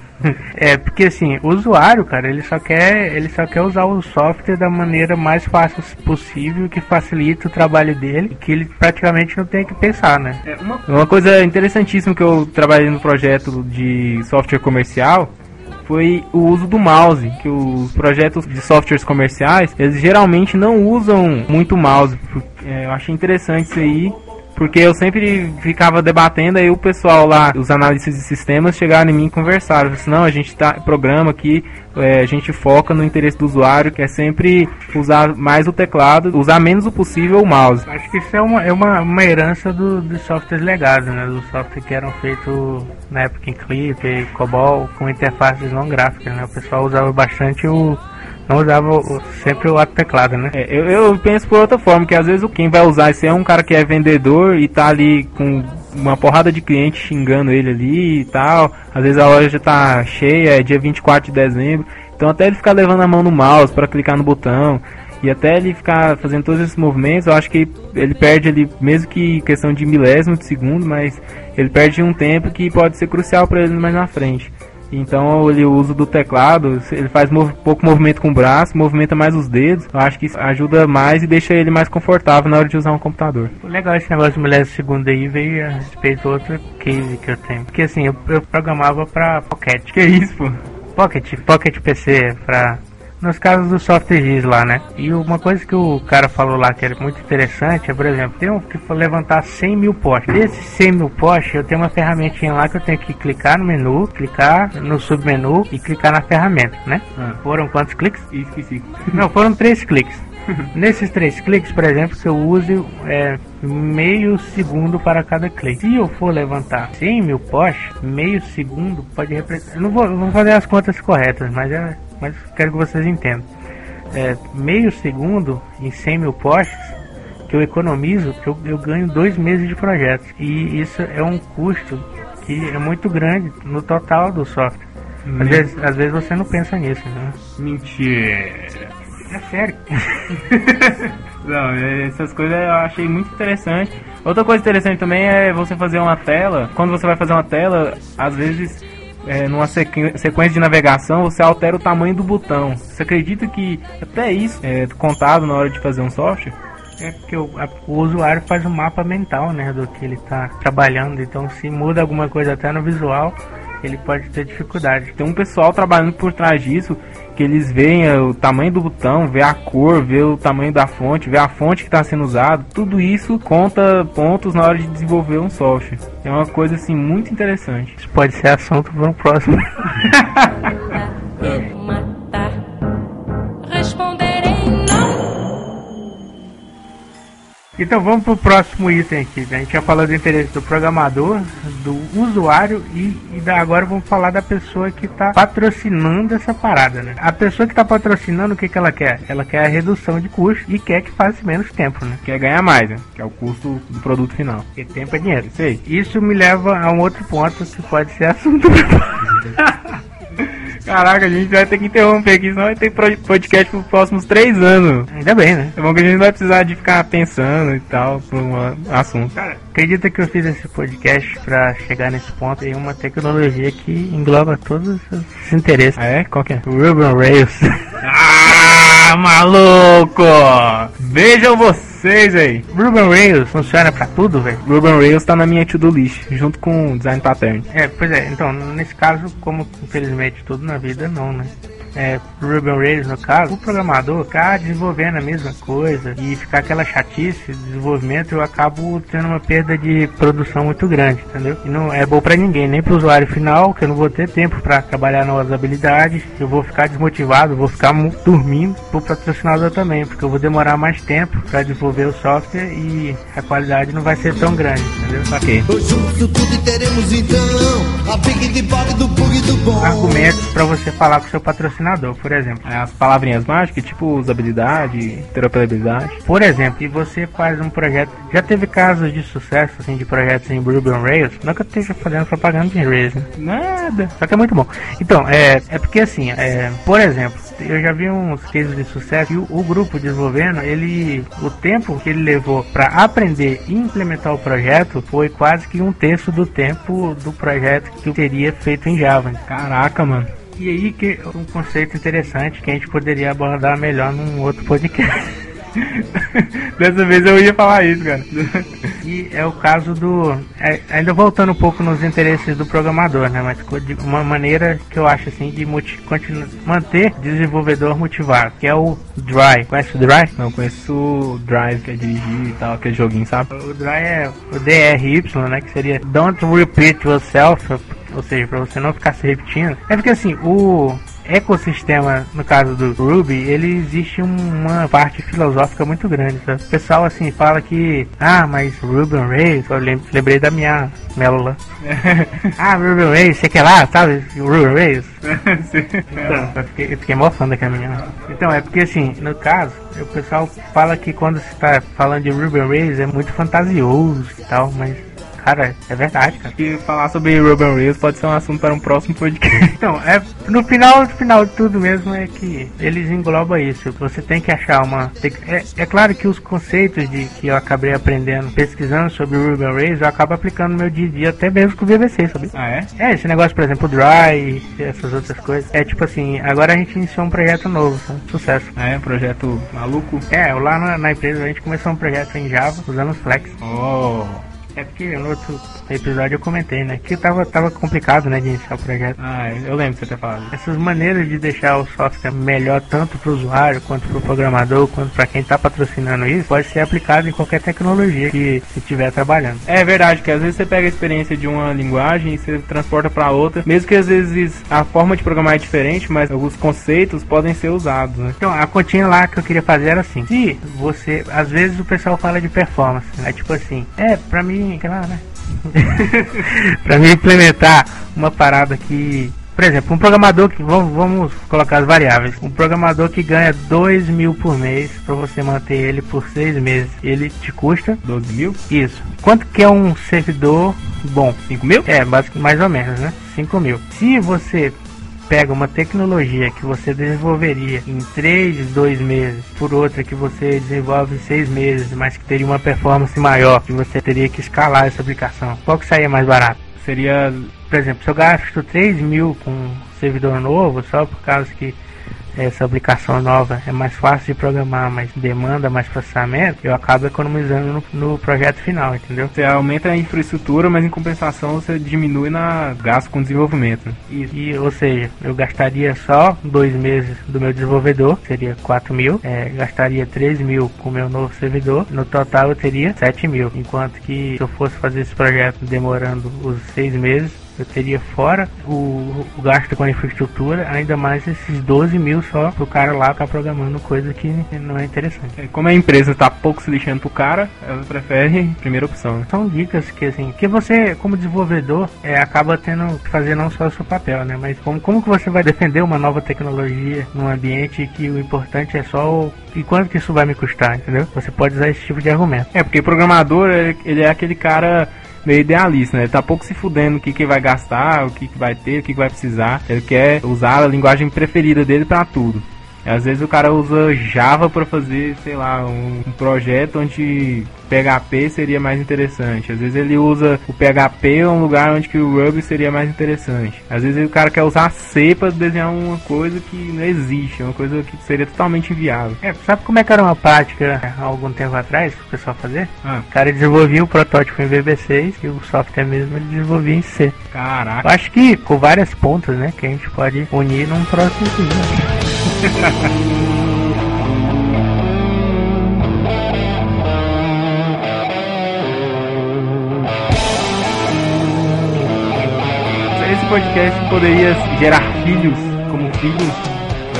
É, porque assim, o usuário, cara, ele só quer, ele só quer usar o software da maneira mais fácil possível, que facilita o trabalho dele, que ele praticamente não tem que pensar, né? É uma... uma coisa interessantíssima que eu trabalhei no projeto de software comercial foi o uso do mouse, que os projetos de softwares comerciais, eles geralmente não usam muito mouse. É, eu achei interessante isso aí, porque eu sempre ficava debatendo, aí o pessoal lá, os analistas de sistemas, chegaram em mim e conversaram. Assim, não, a gente tá programa aqui, é, a gente foca no interesse do usuário, que é sempre usar mais o teclado, usar menos o possível o mouse. Acho que isso é uma, é uma, uma herança do, dos softwares legados, né? Dos softwares que eram feitos na época em Clip, COBOL, com interfaces não gráficas, né? O pessoal usava bastante o não usava o, sempre o teclado, né? É, eu, eu, penso por outra forma, que às vezes quem vai usar esse é um cara que é vendedor e tá ali com uma porrada de clientes xingando ele ali e tal. Às vezes a loja já tá cheia, é dia 24 de dezembro. Então até ele ficar levando a mão no mouse para clicar no botão e até ele ficar fazendo todos esses movimentos, eu acho que ele perde ali, mesmo que questão de milésimo de segundo, mas ele perde um tempo que pode ser crucial para ele mais na frente. Então ele usa do teclado, ele faz mov pouco movimento com o braço, movimenta mais os dedos. Eu acho que isso ajuda mais e deixa ele mais confortável na hora de usar um computador. Legal esse negócio de mulher segundo aí veio a respeito de outro case que eu tenho. Porque assim, eu, eu programava pra Pocket. Que isso, pô? Pocket, Pocket PC, pra nos casos do softwares lá, né? E uma coisa que o cara falou lá que era muito interessante é, por exemplo, tem um que levantar 100 mil postes. Desses 100 mil postes, eu tenho uma ferramentinha lá que eu tenho que clicar no menu, clicar no submenu e clicar na ferramenta, né? Ah. Foram quantos cliques? Esqueci. [laughs] Não, foram três cliques. [laughs] Nesses três cliques, por exemplo, que eu use é, meio segundo para cada clique. Se eu for levantar 100 mil postes, meio segundo pode representar. Não vou, vou fazer as contas corretas, mas é mas quero que vocês entendam. É, meio segundo em 100 mil postes que eu economizo, eu, eu ganho dois meses de projeto. E isso é um custo que é muito grande no total do software. Às vezes, às vezes você não pensa nisso, né? Mentira. É sério. [laughs] não, essas coisas eu achei muito interessante. Outra coisa interessante também é você fazer uma tela. Quando você vai fazer uma tela, às vezes é, numa sequência de navegação, você altera o tamanho do botão. Você acredita que até isso é contado na hora de fazer um software? É porque o, a, o usuário faz um mapa mental, né, do que ele está trabalhando. Então, se muda alguma coisa até no visual, ele pode ter dificuldade. Tem um pessoal trabalhando por trás disso que eles veem é, o tamanho do botão, vê a cor, vê o tamanho da fonte, vê a fonte que está sendo usado, tudo isso conta pontos na hora de desenvolver um software. É uma coisa assim muito interessante. Isso pode ser assunto para um próximo. matar. [laughs] Então vamos pro próximo item aqui. A gente já falou do interesse do programador, do usuário e, e da- agora vamos falar da pessoa que está patrocinando essa parada, né? A pessoa que está patrocinando, o que, que ela quer? Ela quer a redução de custo e quer que faça menos tempo, né? Quer ganhar mais, né? Que é o custo do produto final. Porque tempo é dinheiro. Isso aí. Isso me leva a um outro ponto que pode ser assunto. [laughs] Caraca, a gente vai ter que interromper aqui, senão vai ter podcast pros próximos três anos. Ainda bem, né? É bom que a gente não vai precisar de ficar pensando e tal por um assunto. Cara, acredita que eu fiz esse podcast pra chegar nesse ponto em uma tecnologia que engloba todos os interesses. Ah, é? Qual que é? Ruben Rails. [laughs] Ah, maluco! Vejam vocês aí. Ruben Rails funciona pra tudo, velho. Ruben Rails tá na minha to-do list, junto com o Design Pattern. É, pois é, então, nesse caso, como infelizmente tudo na vida, não, né? É, Ruben Rails, no caso, o programador ficar desenvolvendo a mesma coisa e ficar aquela chatice de desenvolvimento, eu acabo tendo uma perda de produção muito grande, entendeu? E não é bom pra ninguém, nem pro usuário final, que eu não vou ter tempo pra trabalhar novas habilidades, eu vou ficar desmotivado, vou ficar dormindo, pro patrocinador também, porque eu vou demorar mais tempo pra desenvolver o software e a qualidade não vai ser tão grande, entendeu? Teremos então bom. Argumentos pra você falar com seu patrocinador, por exemplo. As palavrinhas mágicas, tipo usabilidade, interoperabilidade. Por exemplo, e você faz um projeto. Já teve casos de sucesso assim de projetos em Ruby on Rails? Não que eu esteja fazendo propaganda de Rails, né? Nada. Só que é muito bom. Então, é, é porque assim, é, por exemplo, eu já vi uns cases de sucesso e o, o grupo desenvolvendo, ele. O tempo que ele levou para aprender e implementar o projeto foi quase que um terço do tempo do projeto que teria feito em Java. Caraca, mano. E aí que um conceito interessante que a gente poderia abordar melhor num outro podcast. [laughs] Dessa vez eu ia falar isso, cara. E é o caso do. é, ainda voltando um pouco nos interesses do programador, né? Mas de uma maneira que eu acho assim de manter desenvolvedor motivado, que é o Dry. Conhece o Dry? Não, conheço o Drive, que é dirigir e tal, aquele joguinho, sabe? O Dry é o DRY, né? Que seria Don't Repeat Yourself, ou seja, para você não ficar se repetindo. É porque assim, o ecossistema, no caso do Ruby, ele existe uma parte filosófica muito grande. Tá? O pessoal assim fala que, ah, mas Ruby on Rails, eu lem- lembrei da minha Mélula. [laughs] ah, Ruby on Rails, você quer lá, sabe? Ruby on Rails. [laughs] Então, eu fiquei, eu fiquei mó fã daquela menina. Então, é porque assim, no caso, o pessoal fala que quando você está falando de Ruby on Rails é muito fantasioso e tal, mas, cara, é verdade, cara. Que falar sobre Ruben Rails pode ser um assunto para um próximo podcast. Então, é, no final, no final de tudo mesmo é que eles englobam isso. Você tem que achar uma. é, é claro que os conceitos de que eu acabei aprendendo, pesquisando sobre on Rails, eu acabo aplicando no meu dia a dia, até mesmo com o VVC, sabe? Ah, é? É, esse negócio, por exemplo, o Dry e essas outras coisas. É tipo assim, agora a gente iniciou um projeto novo, sabe? sucesso. É? Projeto maluco? É, lá na, na empresa a gente começou um projeto em Java usando Flex. Oh. É porque no outro episódio eu comentei, né? Que tava, tava complicado, né, de iniciar o projeto. Ah, eu lembro de você ter falado. Essas maneiras de deixar o software melhor tanto para o usuário, quanto para o programador, quanto para quem está patrocinando isso, pode ser aplicado em qualquer tecnologia que estiver trabalhando. É verdade, que às vezes você pega a experiência de uma linguagem e você transporta para outra, mesmo que às vezes a forma de programar é diferente, mas alguns conceitos podem ser usados, né? Então, a continha lá que eu queria fazer era assim: se você, às vezes o pessoal fala de performance, é tipo assim, é, pra mim, né? [laughs] mim implementar uma parada que. Por exemplo, um programador que. Vamos, vamos colocar as variáveis. Um programador que ganha 2 mil por mês para você manter ele por 6 meses. Ele te custa 12 mil? isso. Quanto que é um servidor bom? 5 mil? É, mais ou menos, né? 5 mil. Se você pega uma tecnologia que você desenvolveria em 3, 2 meses, por outra que você desenvolve em 6 meses, mas que teria uma performance maior, que você teria que escalar essa aplicação, qual que saía mais barato? Seria. Por exemplo, se eu gasto 3 mil com um servidor novo, só por causa que essa aplicação nova. É mais fácil de programar, mas demanda mais processamento, eu acabo economizando no, no projeto final, entendeu? Você aumenta a infraestrutura, mas em compensação você diminui na gasto com desenvolvimento. E, e, ou seja, eu gastaria só dois meses do meu desenvolvedor, seria 4 mil, é, gastaria 3 mil com o meu novo servidor, no total eu teria 7 mil, enquanto que se eu fosse fazer esse projeto demorando os seis meses, eu teria fora o, o, gasto com a infraestrutura, ainda mais esses 12 mil só pro cara lá ficar programando coisa que não é interessante. É, como a empresa tá pouco se lixando pro cara, ela prefere a primeira opção. Né? São dicas que assim, que você como desenvolvedor é, acaba tendo que fazer não só o seu papel, né? Mas como, como que você vai defender uma nova tecnologia num ambiente que o importante é só o e quanto que isso vai me custar, entendeu? Você pode usar esse tipo de argumento. É, porque programador, ele é aquele cara meio idealista, né? Ele tá pouco se fudendo o que, que vai gastar, o que, que vai ter, o que, que vai precisar. Ele quer usar a linguagem preferida dele para tudo. Às vezes o cara usa Java para fazer, sei lá, um, um, projeto onde PHP seria mais interessante. Às vezes ele usa o PHP em um lugar onde que o Ruby seria mais interessante. Às vezes o cara quer usar C para desenhar uma coisa que não existe, uma coisa que seria totalmente inviável. É, sabe como é que era uma prática há algum tempo atrás o pessoal fazer? Ah. O cara desenvolvia o protótipo em VB6 e o software mesmo ele desenvolvia em C. Caraca. Eu acho que com várias pontas, né, que a gente pode unir num próximo vídeo. [laughs] Esse podcast poderia gerar filhos, como filhos,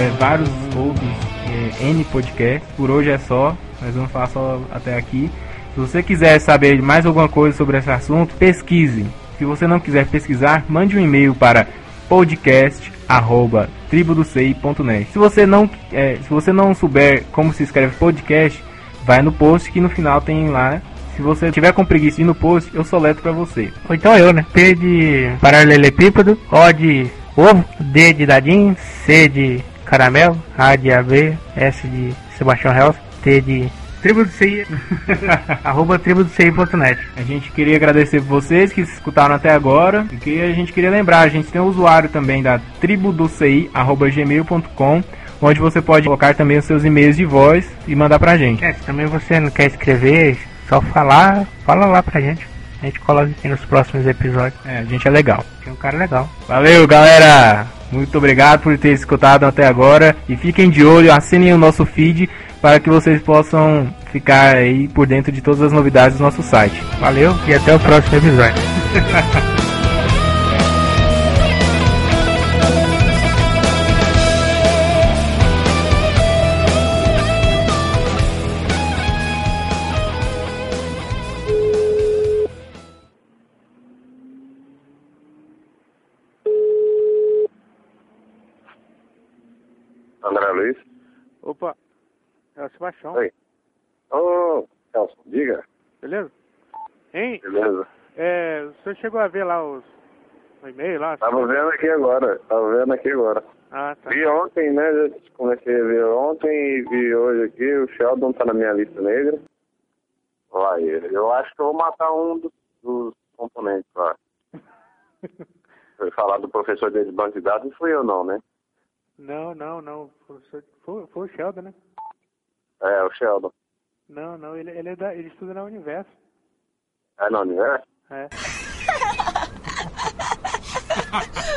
é, vários outros é, N podcasts. Por hoje é só, nós vamos falar só até aqui. Se você quiser saber mais alguma coisa sobre esse assunto, pesquise. Se você não quiser pesquisar, mande um e-mail para podcast@tribodocei.net. Se você não é, se você não souber como se escreve podcast, vai no post que no final tem lá. Se você tiver com preguiça de ir no post, eu soleto para você. Ou então eu, né? P de paralelepípedo, O de ovo, D de dadinho, C de caramelo, A de AB, S de Sebastião Hells, T de Tribo do CI, [laughs] arroba tribo do CI.net. A gente queria agradecer vocês que escutaram até agora e que a gente queria lembrar, a gente tem um usuário também da tribo do CI, arroba gmail.com onde você pode colocar também os seus e-mails de voz e mandar pra gente. É, se também você não quer escrever, só falar, fala lá pra gente. A gente coloca aqui nos próximos episódios. É, a gente é legal. É um cara legal. Valeu, galera! Muito obrigado por ter escutado até agora. E fiquem de olho, assinem o nosso feed para que vocês possam ficar aí por dentro de todas as novidades do nosso site. Valeu e até o próximo episódio. [laughs] Sebastião. Oi. Ô, oh, Celso, diga. Beleza? Hein? Beleza. É, o senhor chegou a ver lá os o e-mail lá? Tava vendo aqui agora, tava vendo aqui agora. Ah, tá. Vi ontem, né? Comecei a ver ontem e vi hoje aqui. O Sheldon tá na minha lista negra. Vai, eu acho que eu vou matar um dos, dos componentes lá. [laughs] Foi falar do professor de banco de dados, não fui eu não, né? Não, não, não. Foi, foi o Sheldon, né? É, o Sheldon. Não, não, ele, ele, é da, ele estuda na Universo. É na Universo? É. [laughs]